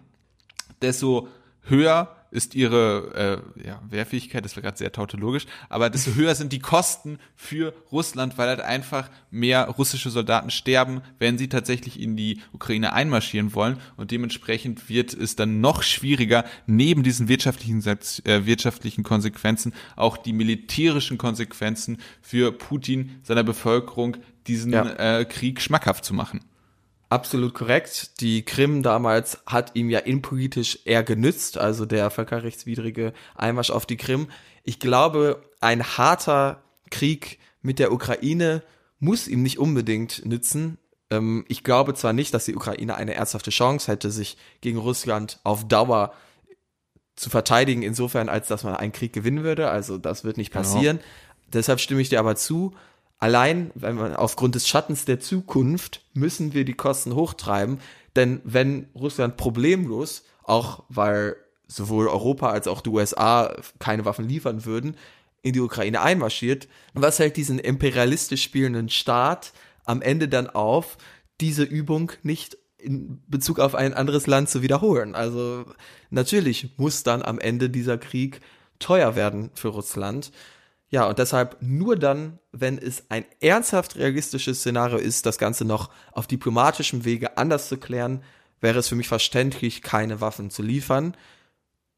desto höher ist ihre äh, ja, Wehrfähigkeit, das war gerade sehr tautologisch, aber desto höher sind die Kosten für Russland, weil halt einfach mehr russische Soldaten sterben, wenn sie tatsächlich in die Ukraine einmarschieren wollen und dementsprechend wird es dann noch schwieriger, neben diesen wirtschaftlichen, äh, wirtschaftlichen Konsequenzen auch die militärischen Konsequenzen für Putin, seiner Bevölkerung, diesen ja. äh, Krieg schmackhaft zu machen. Absolut korrekt. Die Krim damals hat ihm ja innenpolitisch eher genützt, also der völkerrechtswidrige Einmarsch auf die Krim. Ich glaube, ein harter Krieg mit der Ukraine muss ihm nicht unbedingt nützen. Ähm, ich glaube zwar nicht, dass die Ukraine eine ernsthafte Chance hätte, sich gegen Russland auf Dauer zu verteidigen, insofern als dass man einen Krieg gewinnen würde. Also das wird nicht genau. passieren. Genau. Deshalb stimme ich dir aber zu, allein, wenn man aufgrund des Schattens der Zukunft müssen wir die Kosten hochtreiben, denn wenn Russland problemlos, auch weil sowohl Europa als auch die USA keine Waffen liefern würden, in die Ukraine einmarschiert, was hält diesen imperialistisch spielenden Staat am Ende dann auf, diese Übung nicht in Bezug auf ein anderes Land zu wiederholen. Also natürlich muss dann am Ende dieser Krieg teuer werden für Russland. Ja, und deshalb nur dann, wenn es ein ernsthaft realistisches Szenario ist, das Ganze noch auf diplomatischem Wege anders zu klären, wäre es für mich verständlich, keine Waffen zu liefern.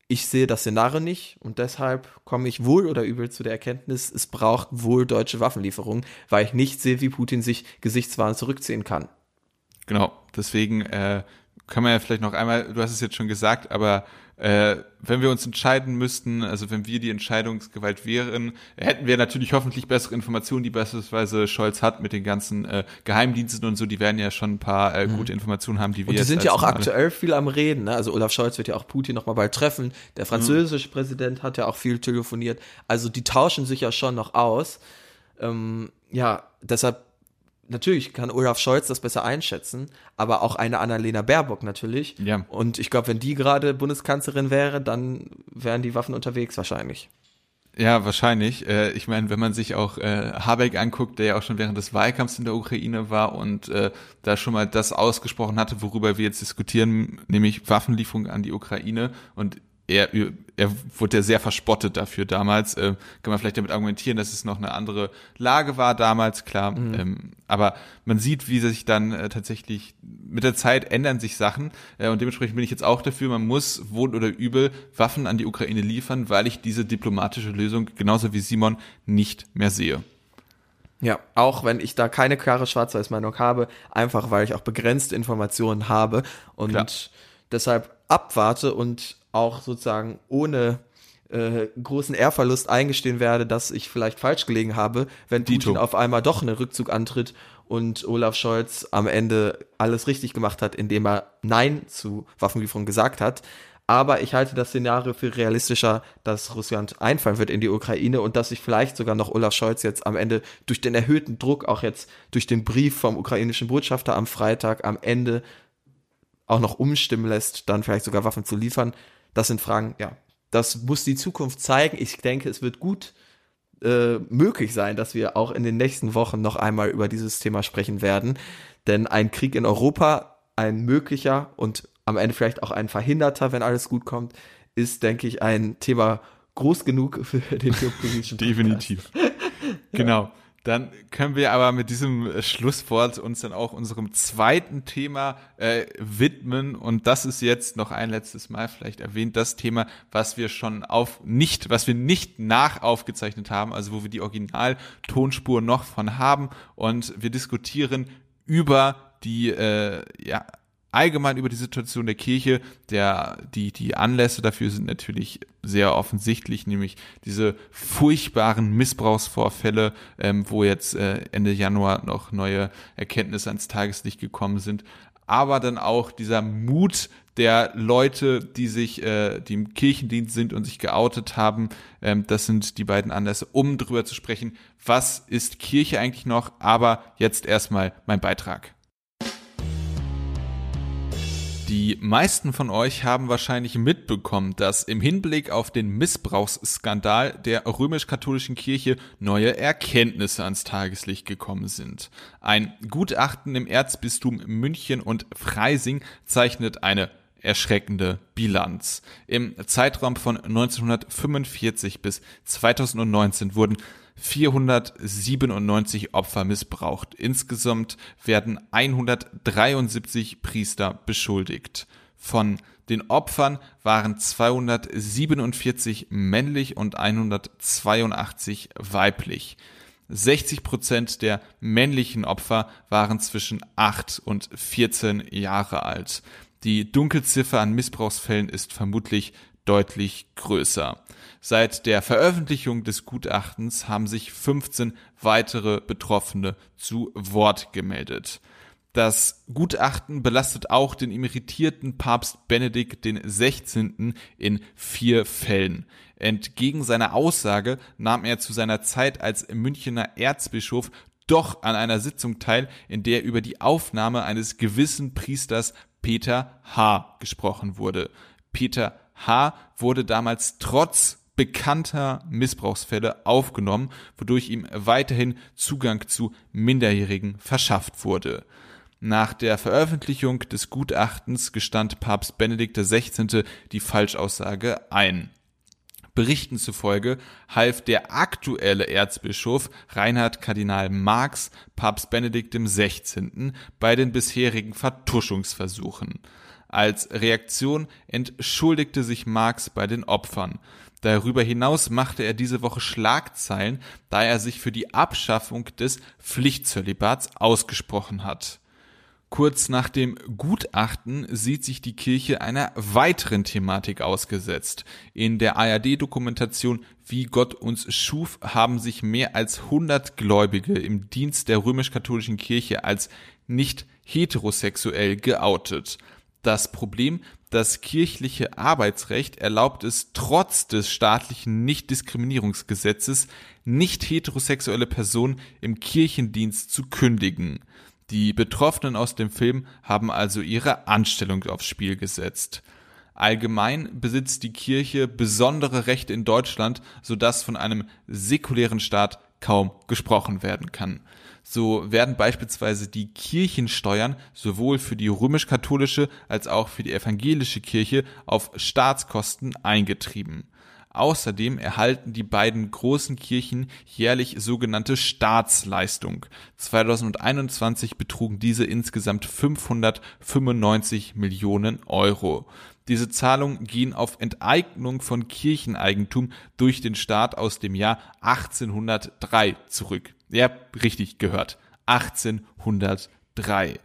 Ich sehe das Szenario nicht und deshalb komme ich wohl oder übel zu der Erkenntnis, es braucht wohl deutsche Waffenlieferungen, weil ich nicht sehe, wie Putin sich gesichtswahrend zurückziehen kann. Genau, deswegen äh, kann man ja vielleicht noch einmal, du hast es jetzt schon gesagt, aber äh, wenn wir uns entscheiden müssten, also wenn wir die Entscheidungsgewalt wären, hätten wir natürlich hoffentlich bessere Informationen, die beispielsweise Scholz hat mit den ganzen äh, Geheimdiensten und so, die werden ja schon ein paar äh, gute mhm. Informationen haben, die wir Und die sind ja auch aktuell viel am Reden, ne? Also Olaf Scholz wird ja auch Putin nochmal bald treffen, der französische mhm. Präsident hat ja auch viel telefoniert, also die tauschen sich ja schon noch aus. Ähm, ja, deshalb natürlich kann Olaf Scholz das besser einschätzen, aber auch eine Annalena Baerbock natürlich. Ja. Und ich glaube, wenn die gerade Bundeskanzlerin wäre, dann wären die Waffen unterwegs wahrscheinlich. Ja, wahrscheinlich. Äh, ich meine, wenn man sich auch äh, Habeck anguckt, der ja auch schon während des Wahlkampfs in der Ukraine war und äh, da schon mal das ausgesprochen hatte, worüber wir jetzt diskutieren, nämlich Waffenlieferung an die Ukraine und er, er wurde ja sehr verspottet dafür damals. Äh, kann man vielleicht damit argumentieren, dass es noch eine andere Lage war damals, klar. Mhm. Ähm, aber man sieht, wie sich dann äh, tatsächlich mit der Zeit ändern sich Sachen. Äh, und dementsprechend bin ich jetzt auch dafür, man muss wohl oder übel Waffen an die Ukraine liefern, weil ich diese diplomatische Lösung genauso wie Simon nicht mehr sehe. Ja, auch wenn ich da keine klare Schwarz-Weiß-Meinung habe, einfach weil ich auch begrenzte Informationen habe und Klar. deshalb abwarte und auch sozusagen ohne äh, großen Ehrverlust eingestehen werde, dass ich vielleicht falsch gelegen habe, wenn Dito. Putin auf einmal doch einen Rückzug antritt und Olaf Scholz am Ende alles richtig gemacht hat, indem er Nein zu Waffenlieferungen gesagt hat. Aber ich halte das Szenario für realistischer, dass Russland einfallen wird in die Ukraine und dass sich vielleicht sogar noch Olaf Scholz jetzt am Ende durch den erhöhten Druck, auch jetzt durch den Brief vom ukrainischen Botschafter am Freitag am Ende auch noch umstimmen lässt, dann vielleicht sogar Waffen zu liefern. Das sind Fragen, ja, das muss die Zukunft zeigen. Ich denke, es wird gut äh, möglich sein, dass wir auch in den nächsten Wochen noch einmal über dieses Thema sprechen werden. Denn ein Krieg in Europa, ein möglicher und am Ende vielleicht auch ein verhinderter, wenn alles gut kommt, ist, denke ich, ein Thema groß genug für den geopolitischen Definitiv. Genau. Dann können wir aber mit diesem äh, Schlusswort uns dann auch unserem zweiten Thema äh, widmen. Und das ist jetzt noch ein letztes Mal vielleicht erwähnt, das Thema, was wir schon auf nicht, was wir nicht nach aufgezeichnet haben, also wo wir die Original-Tonspur noch von haben. Und wir diskutieren über die äh, ja, allgemein über die Situation der Kirche. Der, die, die Anlässe dafür sind natürlich sehr offensichtlich, nämlich diese furchtbaren Missbrauchsvorfälle, ähm, wo jetzt äh, Ende Januar noch neue Erkenntnisse ans Tageslicht gekommen sind. Aber dann auch dieser Mut der Leute, die sich, äh, die im Kirchendienst sind und sich geoutet haben. Ähm, das sind die beiden Anlässe, um drüber zu sprechen, was ist Kirche eigentlich noch. Aber jetzt erstmal mein Beitrag. Die meisten von euch haben wahrscheinlich mitbekommen, dass im Hinblick auf den Missbrauchsskandal der römisch-katholischen Kirche neue Erkenntnisse ans Tageslicht gekommen sind. Ein Gutachten im Erzbistum München und Freising zeichnet eine erschreckende Bilanz. Im Zeitraum von 1945 bis 2019 wurden 497 Opfer missbraucht. Insgesamt werden 173 Priester beschuldigt. Von den Opfern waren 247 männlich und 182 weiblich. 60 Prozent der männlichen Opfer waren zwischen 8 und 14 Jahre alt. Die Dunkelziffer an Missbrauchsfällen ist vermutlich deutlich größer. Seit der Veröffentlichung des Gutachtens haben sich 15 weitere Betroffene zu Wort gemeldet. Das Gutachten belastet auch den emeritierten Papst Benedikt XVI. in vier Fällen. Entgegen seiner Aussage nahm er zu seiner Zeit als Münchener Erzbischof doch an einer Sitzung teil, in der über die Aufnahme eines gewissen Priesters Peter H. gesprochen wurde. Peter H. wurde damals trotz bekannter Missbrauchsfälle aufgenommen, wodurch ihm weiterhin Zugang zu Minderjährigen verschafft wurde. Nach der Veröffentlichung des Gutachtens gestand Papst Benedikt XVI. die Falschaussage ein. Berichten zufolge half der aktuelle Erzbischof Reinhard Kardinal Marx Papst Benedikt XVI. bei den bisherigen Vertuschungsversuchen. Als Reaktion entschuldigte sich Marx bei den Opfern. Darüber hinaus machte er diese Woche Schlagzeilen, da er sich für die Abschaffung des Pflichtzölibats ausgesprochen hat. Kurz nach dem Gutachten sieht sich die Kirche einer weiteren Thematik ausgesetzt. In der ARD-Dokumentation Wie Gott uns schuf haben sich mehr als 100 Gläubige im Dienst der römisch-katholischen Kirche als nicht heterosexuell geoutet. Das Problem, das kirchliche Arbeitsrecht erlaubt es trotz des staatlichen Nichtdiskriminierungsgesetzes, nicht heterosexuelle Personen im Kirchendienst zu kündigen. Die Betroffenen aus dem Film haben also ihre Anstellung aufs Spiel gesetzt. Allgemein besitzt die Kirche besondere Rechte in Deutschland, sodass von einem säkulären Staat kaum gesprochen werden kann. So werden beispielsweise die Kirchensteuern sowohl für die römisch-katholische als auch für die evangelische Kirche auf Staatskosten eingetrieben. Außerdem erhalten die beiden großen Kirchen jährlich sogenannte Staatsleistung. 2021 betrugen diese insgesamt 595 Millionen Euro. Diese Zahlungen gehen auf Enteignung von Kircheneigentum durch den Staat aus dem Jahr 1803 zurück. Ja, richtig gehört. 1803.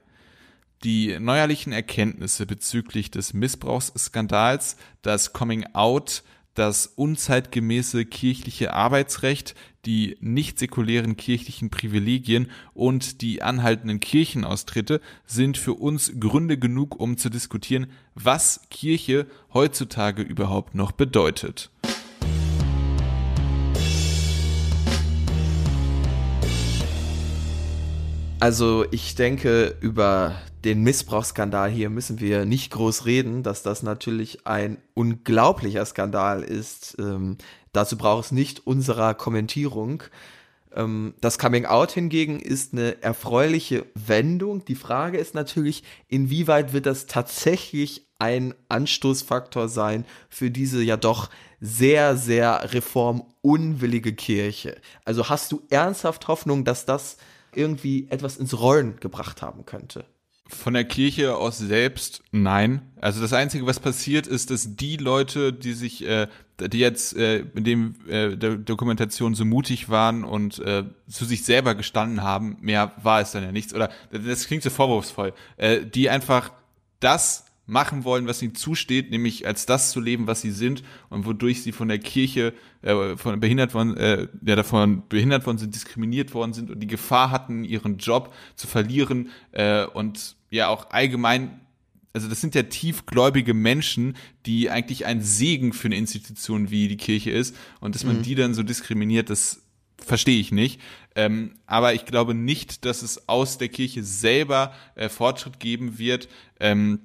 Die neuerlichen Erkenntnisse bezüglich des Missbrauchsskandals, das Coming Out das unzeitgemäße kirchliche Arbeitsrecht, die nicht säkulären kirchlichen Privilegien und die anhaltenden Kirchenaustritte sind für uns Gründe genug, um zu diskutieren, was Kirche heutzutage überhaupt noch bedeutet. Also ich denke, über den Missbrauchsskandal hier müssen wir nicht groß reden, dass das natürlich ein unglaublicher Skandal ist. Ähm, dazu braucht es nicht unserer Kommentierung. Ähm, das Coming Out hingegen ist eine erfreuliche Wendung. Die Frage ist natürlich, inwieweit wird das tatsächlich ein Anstoßfaktor sein für diese ja doch sehr, sehr reformunwillige Kirche. Also hast du ernsthaft Hoffnung, dass das irgendwie etwas ins Rollen gebracht haben könnte. Von der Kirche aus selbst nein. Also das Einzige, was passiert, ist, dass die Leute, die sich, äh, die jetzt äh, in dem äh, der Dokumentation so mutig waren und äh, zu sich selber gestanden haben, mehr war es dann ja nichts. Oder das klingt so vorwurfsvoll, äh, die einfach das machen wollen, was ihnen zusteht, nämlich als das zu leben, was sie sind und wodurch sie von der Kirche äh, von behindert worden, äh, ja, davon behindert worden sind, diskriminiert worden sind und die Gefahr hatten, ihren Job zu verlieren äh, und ja auch allgemein also das sind ja tiefgläubige Menschen, die eigentlich ein Segen für eine Institution wie die Kirche ist und dass man mhm. die dann so diskriminiert, das verstehe ich nicht. Ähm, aber ich glaube nicht, dass es aus der Kirche selber äh, Fortschritt geben wird. Ähm,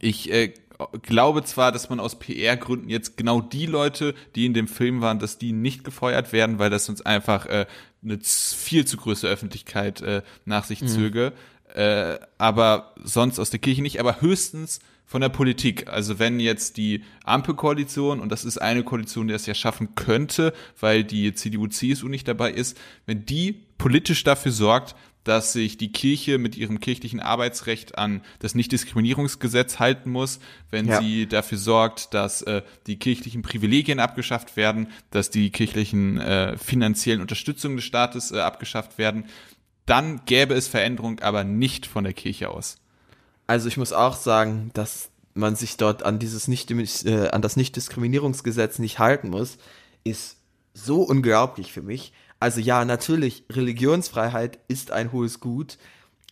ich äh, glaube zwar, dass man aus PR-Gründen jetzt genau die Leute, die in dem Film waren, dass die nicht gefeuert werden, weil das uns einfach äh, eine viel zu große Öffentlichkeit äh, nach sich mhm. zöge. Äh, aber sonst aus der Kirche nicht, aber höchstens von der Politik. Also wenn jetzt die Ampelkoalition, und das ist eine Koalition, die es ja schaffen könnte, weil die CDU, CSU nicht dabei ist, wenn die politisch dafür sorgt, dass sich die Kirche mit ihrem kirchlichen Arbeitsrecht an das Nichtdiskriminierungsgesetz halten muss, wenn ja. sie dafür sorgt, dass äh, die kirchlichen Privilegien abgeschafft werden, dass die kirchlichen äh, finanziellen Unterstützungen des Staates äh, abgeschafft werden, dann gäbe es Veränderung, aber nicht von der Kirche aus. Also ich muss auch sagen, dass man sich dort an dieses nicht äh, an das Nichtdiskriminierungsgesetz nicht halten muss, ist so unglaublich für mich. Also ja, natürlich, Religionsfreiheit ist ein hohes Gut,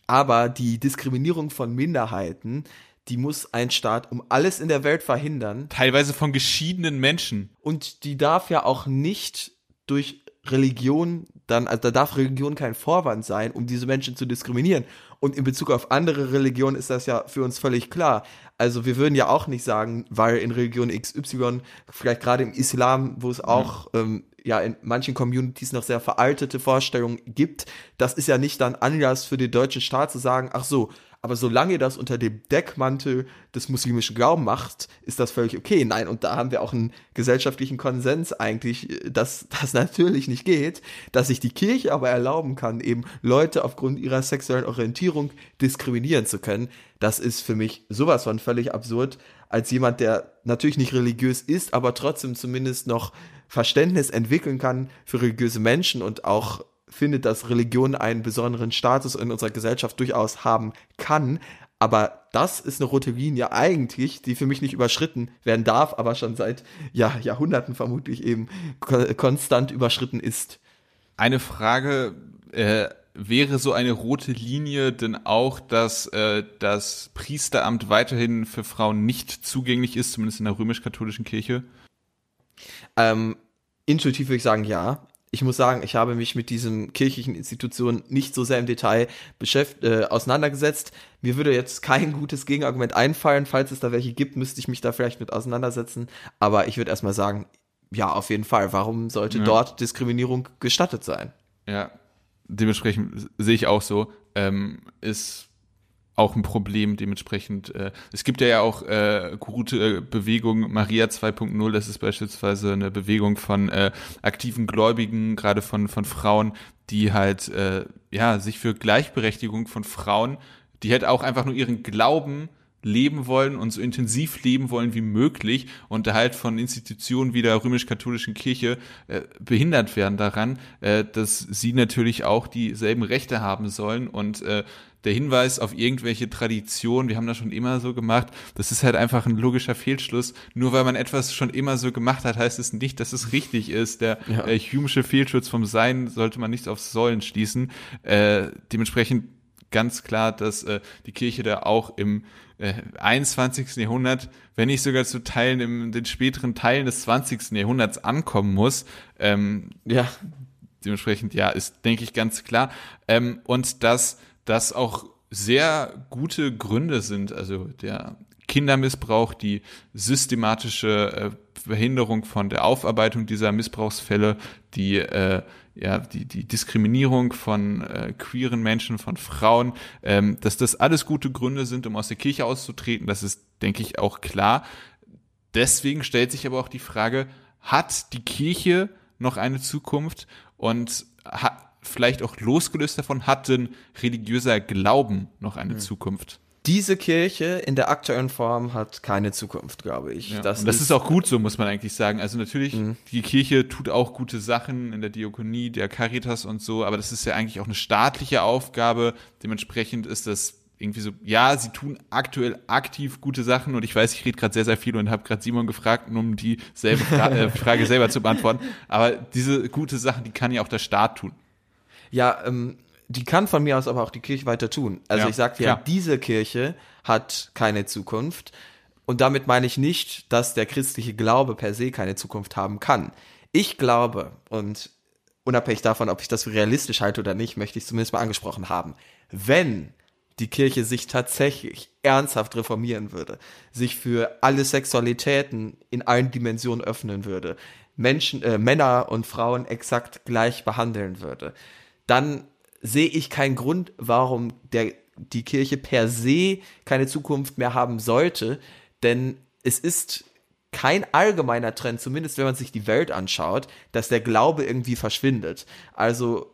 aber die Diskriminierung von Minderheiten, die muss ein Staat um alles in der Welt verhindern. Teilweise von geschiedenen Menschen. Und die darf ja auch nicht durch Religion dann, also da darf Religion kein Vorwand sein, um diese Menschen zu diskriminieren. Und in Bezug auf andere Religionen ist das ja für uns völlig klar. Also wir würden ja auch nicht sagen, weil in Religion XY, vielleicht gerade im Islam, wo es auch mhm. ähm, ja in manchen Communities noch sehr veraltete Vorstellungen gibt, das ist ja nicht dann Anlass für den deutschen Staat zu sagen, ach so, aber solange ihr das unter dem Deckmantel des muslimischen Glauben macht, ist das völlig okay. Nein, und da haben wir auch einen gesellschaftlichen Konsens eigentlich, dass das natürlich nicht geht, dass sich die Kirche aber erlauben kann, eben Leute aufgrund ihrer sexuellen Orientierung diskriminieren zu können. Das ist für mich sowas von völlig absurd, als jemand, der natürlich nicht religiös ist, aber trotzdem zumindest noch Verständnis entwickeln kann für religiöse Menschen und auch findet, dass Religion einen besonderen Status in unserer Gesellschaft durchaus haben kann. Aber das ist eine rote Linie eigentlich, die für mich nicht überschritten werden darf, aber schon seit ja, Jahrhunderten vermutlich eben konstant überschritten ist. Eine Frage, äh, wäre so eine rote Linie denn auch, dass äh, das Priesteramt weiterhin für Frauen nicht zugänglich ist, zumindest in der römisch-katholischen Kirche? Ähm, intuitiv würde ich sagen, ja ich muss sagen, ich habe mich mit diesen kirchlichen Institutionen nicht so sehr im Detail beschäftigt, äh, auseinandergesetzt. Mir würde jetzt kein gutes Gegenargument einfallen. Falls es da welche gibt, müsste ich mich da vielleicht mit auseinandersetzen. Aber ich würde erstmal sagen, ja, auf jeden Fall. Warum sollte ja. dort Diskriminierung gestattet sein? Ja, dementsprechend sehe ich auch so. Ähm, ist auch ein Problem dementsprechend. Äh, es gibt ja auch äh, gute Bewegungen, Maria 2.0, das ist beispielsweise eine Bewegung von äh, aktiven Gläubigen, gerade von, von Frauen, die halt äh, ja sich für Gleichberechtigung von Frauen, die halt auch einfach nur ihren Glauben leben wollen und so intensiv leben wollen wie möglich und halt von Institutionen wie der römisch-katholischen Kirche äh, behindert werden daran, äh, dass sie natürlich auch dieselben Rechte haben sollen und äh, der Hinweis auf irgendwelche Traditionen, wir haben das schon immer so gemacht, das ist halt einfach ein logischer Fehlschluss. Nur weil man etwas schon immer so gemacht hat, heißt es nicht, dass es richtig ist. Der ja. äh, Hume'sche Fehlschutz vom Sein sollte man nicht aufs Sollen schließen. Äh, dementsprechend ganz klar, dass äh, die Kirche da auch im äh, 21. Jahrhundert, wenn nicht sogar zu Teilen in den späteren Teilen des 20. Jahrhunderts ankommen muss. Ähm, ja. Dementsprechend, ja, ist, denke ich, ganz klar. Ähm, und dass das auch sehr gute Gründe sind, also der Kindermissbrauch, die systematische äh, Verhinderung von der Aufarbeitung dieser Missbrauchsfälle, die äh, ja die die Diskriminierung von äh, queeren Menschen, von Frauen, ähm, dass das alles gute Gründe sind, um aus der Kirche auszutreten. Das ist, denke ich, auch klar. Deswegen stellt sich aber auch die Frage: Hat die Kirche noch eine Zukunft und hat vielleicht auch losgelöst davon, hat denn religiöser Glauben noch eine mhm. Zukunft? Diese Kirche in der aktuellen Form hat keine Zukunft, glaube ich. Ja, das, das ist, ist, auch gut so, muss man eigentlich sagen. Also natürlich, mhm. die Kirche tut auch gute Sachen in der Diakonie, der Caritas und so, aber das ist ja eigentlich auch eine staatliche Aufgabe. Dementsprechend ist das irgendwie so, ja, sie tun aktuell aktiv gute Sachen und ich weiß, ich rede gerade sehr, sehr viel und habe gerade Simon gefragt, um dieselbe Fra äh, Frage selber zu beantworten. Aber diese gute Sachen, die kann ja auch der Staat tun. Ja, ähm, die kann von mir aus aber auch die Kirche weiter tun. Also ja, ich sage ja, diese Kirche hat keine Zukunft. Und damit meine ich nicht, dass der christliche Glaube per se keine Zukunft haben kann. Ich glaube, und unabhängig davon, ob ich das für realistisch halte oder nicht, möchte ich zumindest mal angesprochen haben, wenn die Kirche sich tatsächlich ernsthaft reformieren würde, sich für alle Sexualitäten in allen Dimensionen öffnen würde, Menschen, äh, Männer und Frauen exakt gleich behandeln würde, dann sehe ich keinen Grund, warum der, die Kirche per se keine Zukunft mehr haben sollte, denn es ist kein allgemeiner Trend, zumindest wenn man sich die Welt anschaut, dass der Glaube irgendwie verschwindet. Also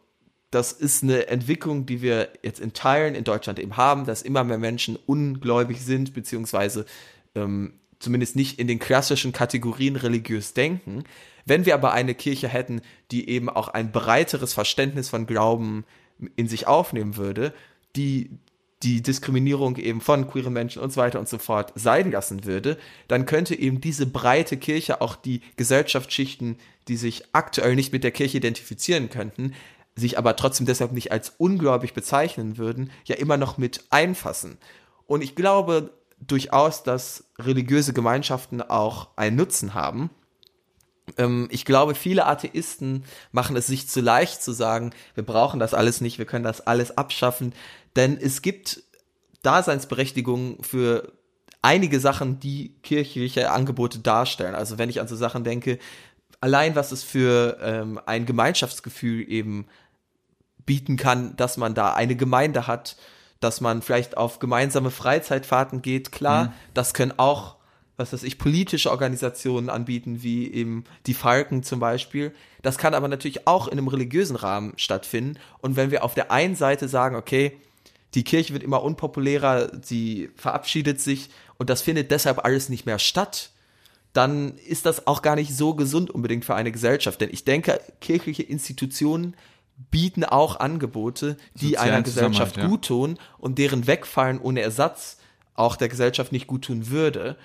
das ist eine Entwicklung, die wir jetzt in Teilen in Deutschland eben haben, dass immer mehr Menschen ungläubig sind, beziehungsweise ähm, zumindest nicht in den klassischen Kategorien religiös denken. Wenn wir aber eine Kirche hätten, die eben auch ein breiteres Verständnis von Glauben in sich aufnehmen würde, die die Diskriminierung eben von queeren Menschen und so weiter und so fort sein lassen würde, dann könnte eben diese breite Kirche auch die Gesellschaftsschichten, die sich aktuell nicht mit der Kirche identifizieren könnten, sich aber trotzdem deshalb nicht als ungläubig bezeichnen würden, ja immer noch mit einfassen. Und ich glaube durchaus, dass religiöse Gemeinschaften auch einen Nutzen haben ich glaube, viele Atheisten machen es sich zu leicht zu sagen, wir brauchen das alles nicht, wir können das alles abschaffen, denn es gibt Daseinsberechtigung für einige Sachen, die kirchliche Angebote darstellen. Also wenn ich an so Sachen denke, allein was es für ähm, ein Gemeinschaftsgefühl eben bieten kann, dass man da eine Gemeinde hat, dass man vielleicht auf gemeinsame Freizeitfahrten geht, klar, mhm. das können auch, was weiß ich, politische Organisationen anbieten, wie eben die Falken zum Beispiel. Das kann aber natürlich auch in einem religiösen Rahmen stattfinden. Und wenn wir auf der einen Seite sagen, okay, die Kirche wird immer unpopulärer, sie verabschiedet sich und das findet deshalb alles nicht mehr statt, dann ist das auch gar nicht so gesund unbedingt für eine Gesellschaft. Denn ich denke, kirchliche Institutionen bieten auch Angebote, die Sozialen einer Gesellschaft ja. gut tun und deren Wegfallen ohne Ersatz auch der Gesellschaft nicht gut tun würde.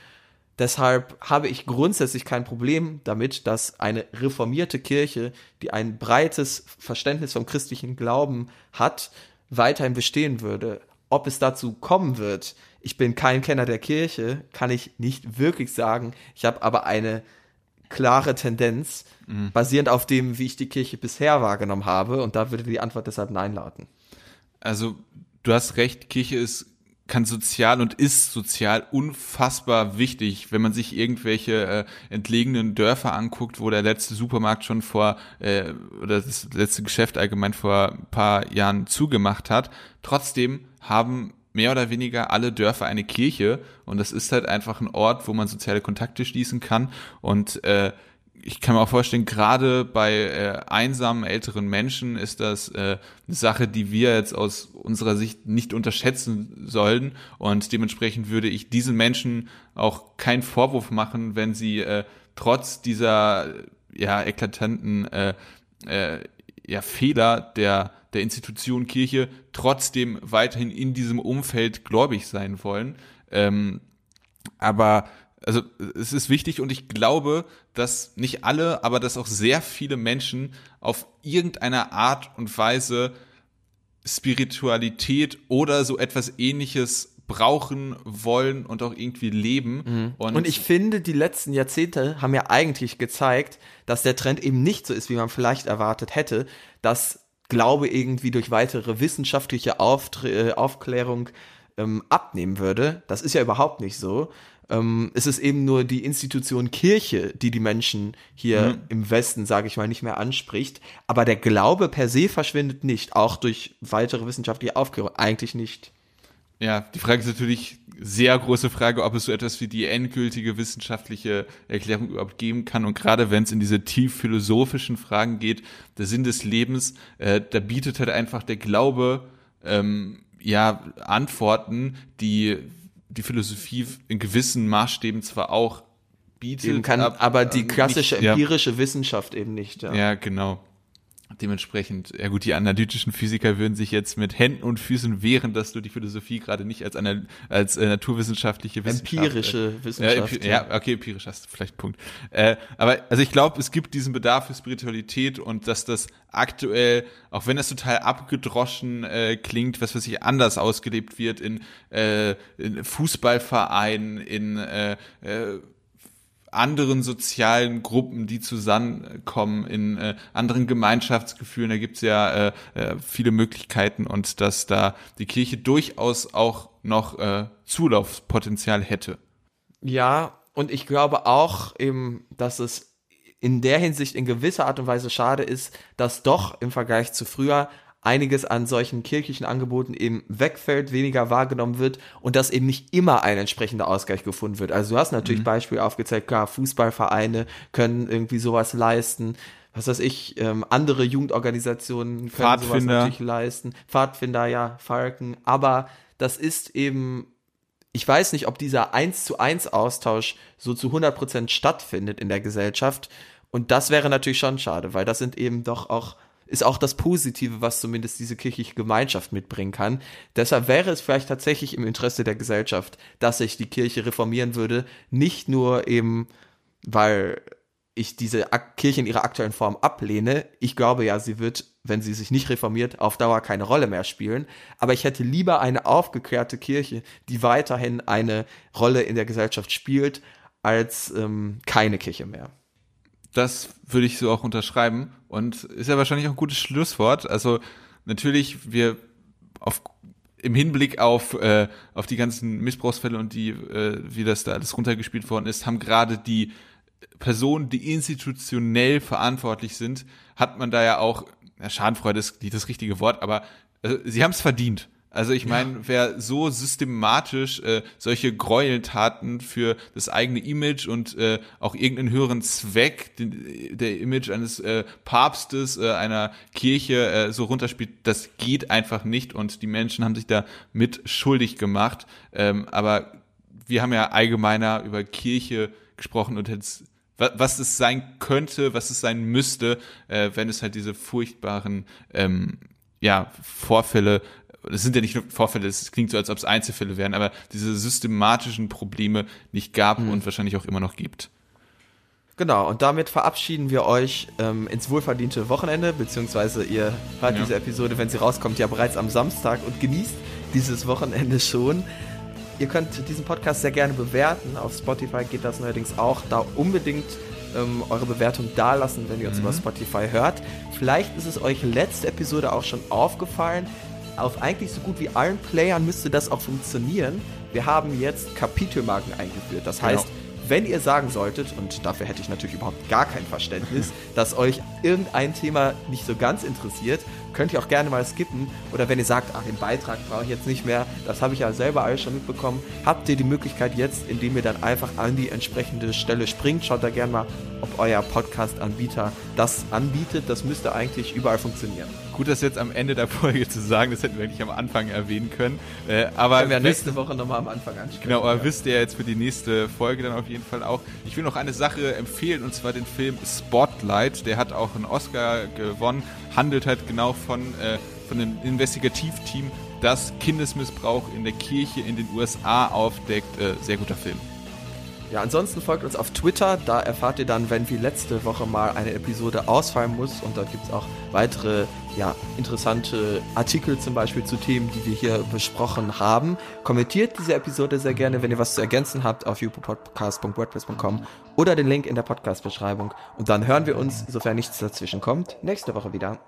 Deshalb habe ich grundsätzlich kein Problem damit, dass eine reformierte Kirche, die ein breites Verständnis vom christlichen Glauben hat, weiterhin bestehen würde. Ob es dazu kommen wird, ich bin kein Kenner der Kirche, kann ich nicht wirklich sagen. Ich habe aber eine klare Tendenz, mhm. basierend auf dem, wie ich die Kirche bisher wahrgenommen habe. Und da würde die Antwort deshalb Nein lauten. Also, du hast recht, Kirche ist kann sozial und ist sozial unfassbar wichtig, wenn man sich irgendwelche äh, entlegenen Dörfer anguckt, wo der letzte Supermarkt schon vor äh, oder das letzte Geschäft allgemein vor ein paar Jahren zugemacht hat. Trotzdem haben mehr oder weniger alle Dörfer eine Kirche und das ist halt einfach ein Ort, wo man soziale Kontakte schließen kann und äh, ich kann mir auch vorstellen, gerade bei äh, einsamen älteren Menschen ist das äh, eine Sache, die wir jetzt aus unserer Sicht nicht unterschätzen sollen. Und dementsprechend würde ich diesen Menschen auch keinen Vorwurf machen, wenn sie äh, trotz dieser ja eklatanten äh, äh, ja, Fehler der der Institution Kirche trotzdem weiterhin in diesem Umfeld gläubig sein wollen. Ähm, aber also es ist wichtig und ich glaube, dass nicht alle, aber dass auch sehr viele Menschen auf irgendeine Art und Weise Spiritualität oder so etwas ähnliches brauchen wollen und auch irgendwie leben. Mhm. Und, und, ich finde, die letzten Jahrzehnte haben ja eigentlich gezeigt, dass der Trend eben nicht so ist, wie man vielleicht erwartet hätte, dass Glaube irgendwie durch weitere wissenschaftliche Auftre äh, Aufklärung ähm, abnehmen würde. Das ist ja überhaupt nicht so. Ähm, es ist eben nur die Institution Kirche, die die Menschen hier mhm. im Westen, sage ich mal, nicht mehr anspricht. Aber der Glaube per se verschwindet nicht, auch durch weitere wissenschaftliche Aufklärung. Eigentlich nicht. Ja, die Frage ist natürlich sehr große Frage, ob es so etwas wie die endgültige wissenschaftliche Erklärung überhaupt geben kann. Und gerade wenn es in diese tief philosophischen Fragen geht, der Sinn des Lebens, äh, da bietet halt einfach der Glaube ähm, ja Antworten, die die Philosophie in gewissen Maßstäben zwar auch bietet, eben kann, ab, aber die klassische nicht, empirische ja. Wissenschaft eben nicht. Ja, ja genau. Dementsprechend, ja gut, die analytischen Physiker würden sich jetzt mit Händen und Füßen wehren, dass du die Philosophie gerade nicht als, eine, als äh, naturwissenschaftliche Wissenschaft... Empirische äh, Wissenschaft. Äh, ja, okay, empirisch hast du vielleicht Punkt. Äh, aber also ich glaube, es gibt diesen Bedarf für Spiritualität und dass das aktuell, auch wenn das total abgedroschen äh, klingt, was weiß ich, anders ausgelebt wird in, äh, in Fußballvereinen, in äh, äh, anderen sozialen Gruppen, die zusammenkommen, in äh, anderen Gemeinschaftsgefühlen. Da gibt's ja äh, äh, viele Möglichkeiten und dass da die Kirche durchaus auch noch äh, Zulaufspotenzial hätte. Ja, und ich glaube auch eben, dass es in der Hinsicht in gewisser Art und Weise schade ist, dass doch im Vergleich zu früher einiges an solchen kirchlichen Angeboten eben wegfällt, weniger wahrgenommen wird und dass eben nicht immer ein entsprechender Ausgleich gefunden wird. Also du hast natürlich mhm. Beispiele aufgezeigt, klar, Fußballvereine können irgendwie sowas leisten, was weiß ich, ähm, andere Jugendorganisationen können sowas natürlich leisten, Pfadfinder, ja, Falken, aber das ist eben ich weiß nicht, ob dieser 1 zu 1 Austausch so zu 100 Prozent stattfindet in der Gesellschaft. Und das wäre natürlich schon schade, weil das sind eben doch auch ist auch das Positive, was zumindest diese kirchliche Gemeinschaft mitbringen kann. Deshalb wäre es vielleicht tatsächlich im Interesse der Gesellschaft, dass sich die Kirche reformieren würde, nicht nur eben, weil ich diese Kirche in ihrer aktuellen Form ablehne. Ich glaube ja, sie wird, wenn sie sich nicht reformiert, auf Dauer keine Rolle mehr spielen. Aber ich hätte lieber eine aufgeklärte Kirche, die weiterhin eine Rolle in der Gesellschaft spielt, als ähm, keine Kirche mehr. Das würde ich so auch unterschreiben und ist ja wahrscheinlich auch ein gutes Schlusswort. Also natürlich, wir auf im Hinblick auf äh, auf die ganzen Missbrauchsfälle und die äh, wie das da alles runtergespielt worden ist, haben gerade die Personen, die institutionell verantwortlich sind, hat man da ja auch ja, Schadenfreude ist nicht das richtige Wort, aber äh, sie haben es verdient. Also ich meine, wer so systematisch äh, solche Gräueltaten für das eigene Image und äh, auch irgendeinen höheren Zweck, den, der Image eines äh, Papstes, äh, einer Kirche äh, so runterspielt, das geht einfach nicht und die Menschen haben sich da mit schuldig gemacht. Ähm, aber wir haben ja allgemeiner über Kirche gesprochen und jetzt was es sein könnte, was es sein müsste, äh, wenn es halt diese furchtbaren ähm, ja, Vorfälle es sind ja nicht nur Vorfälle, es klingt so, als ob es Einzelfälle wären, aber diese systematischen Probleme nicht gab mhm. und wahrscheinlich auch immer noch gibt. Genau, und damit verabschieden wir euch ähm, ins wohlverdiente Wochenende, beziehungsweise ihr hört ja. diese Episode, wenn sie rauskommt, ja bereits am Samstag und genießt dieses Wochenende schon. Ihr könnt diesen Podcast sehr gerne bewerten. Auf Spotify geht das allerdings auch. Da unbedingt ähm, eure Bewertung dalassen, wenn ihr uns mhm. über Spotify hört. Vielleicht ist es euch letzte Episode auch schon aufgefallen auf eigentlich so gut wie allen Playern müsste das auch funktionieren. Wir haben jetzt Kapitelmarken eingeführt. Das genau. heißt, wenn ihr sagen solltet, und dafür hätte ich natürlich überhaupt gar kein Verständnis, dass euch irgendein Thema nicht so ganz interessiert, könnt ihr auch gerne mal skippen. Oder wenn ihr sagt, ach, den Beitrag brauche ich jetzt nicht mehr, das habe ich ja selber alles schon mitbekommen, habt ihr die Möglichkeit jetzt, indem ihr dann einfach an die entsprechende Stelle springt. Schaut da gerne mal, ob euer Podcast-Anbieter das anbietet. Das müsste eigentlich überall funktionieren. Gut, das jetzt am Ende der Folge zu sagen, das hätten wir eigentlich am Anfang erwähnen können. Äh, aber können wir nächste Woche nochmal am Anfang ansprechen. Genau, aber ja. wisst ihr jetzt für die nächste Folge dann auf jeden Fall auch. Ich will noch eine Sache empfehlen und zwar den Film Spotlight. Der hat auch einen Oscar gewonnen, handelt halt genau von, äh, von einem Investigativteam, das Kindesmissbrauch in der Kirche in den USA aufdeckt. Äh, sehr guter Film. Ja, ansonsten folgt uns auf Twitter, da erfahrt ihr dann, wenn wie letzte Woche mal eine Episode ausfallen muss und dort gibt es auch weitere ja, interessante Artikel zum Beispiel zu Themen, die wir hier besprochen haben. Kommentiert diese Episode sehr gerne, wenn ihr was zu ergänzen habt auf youpodcast.wordpress.com oder den Link in der Podcast-Beschreibung und dann hören wir uns, sofern nichts dazwischen kommt, nächste Woche wieder.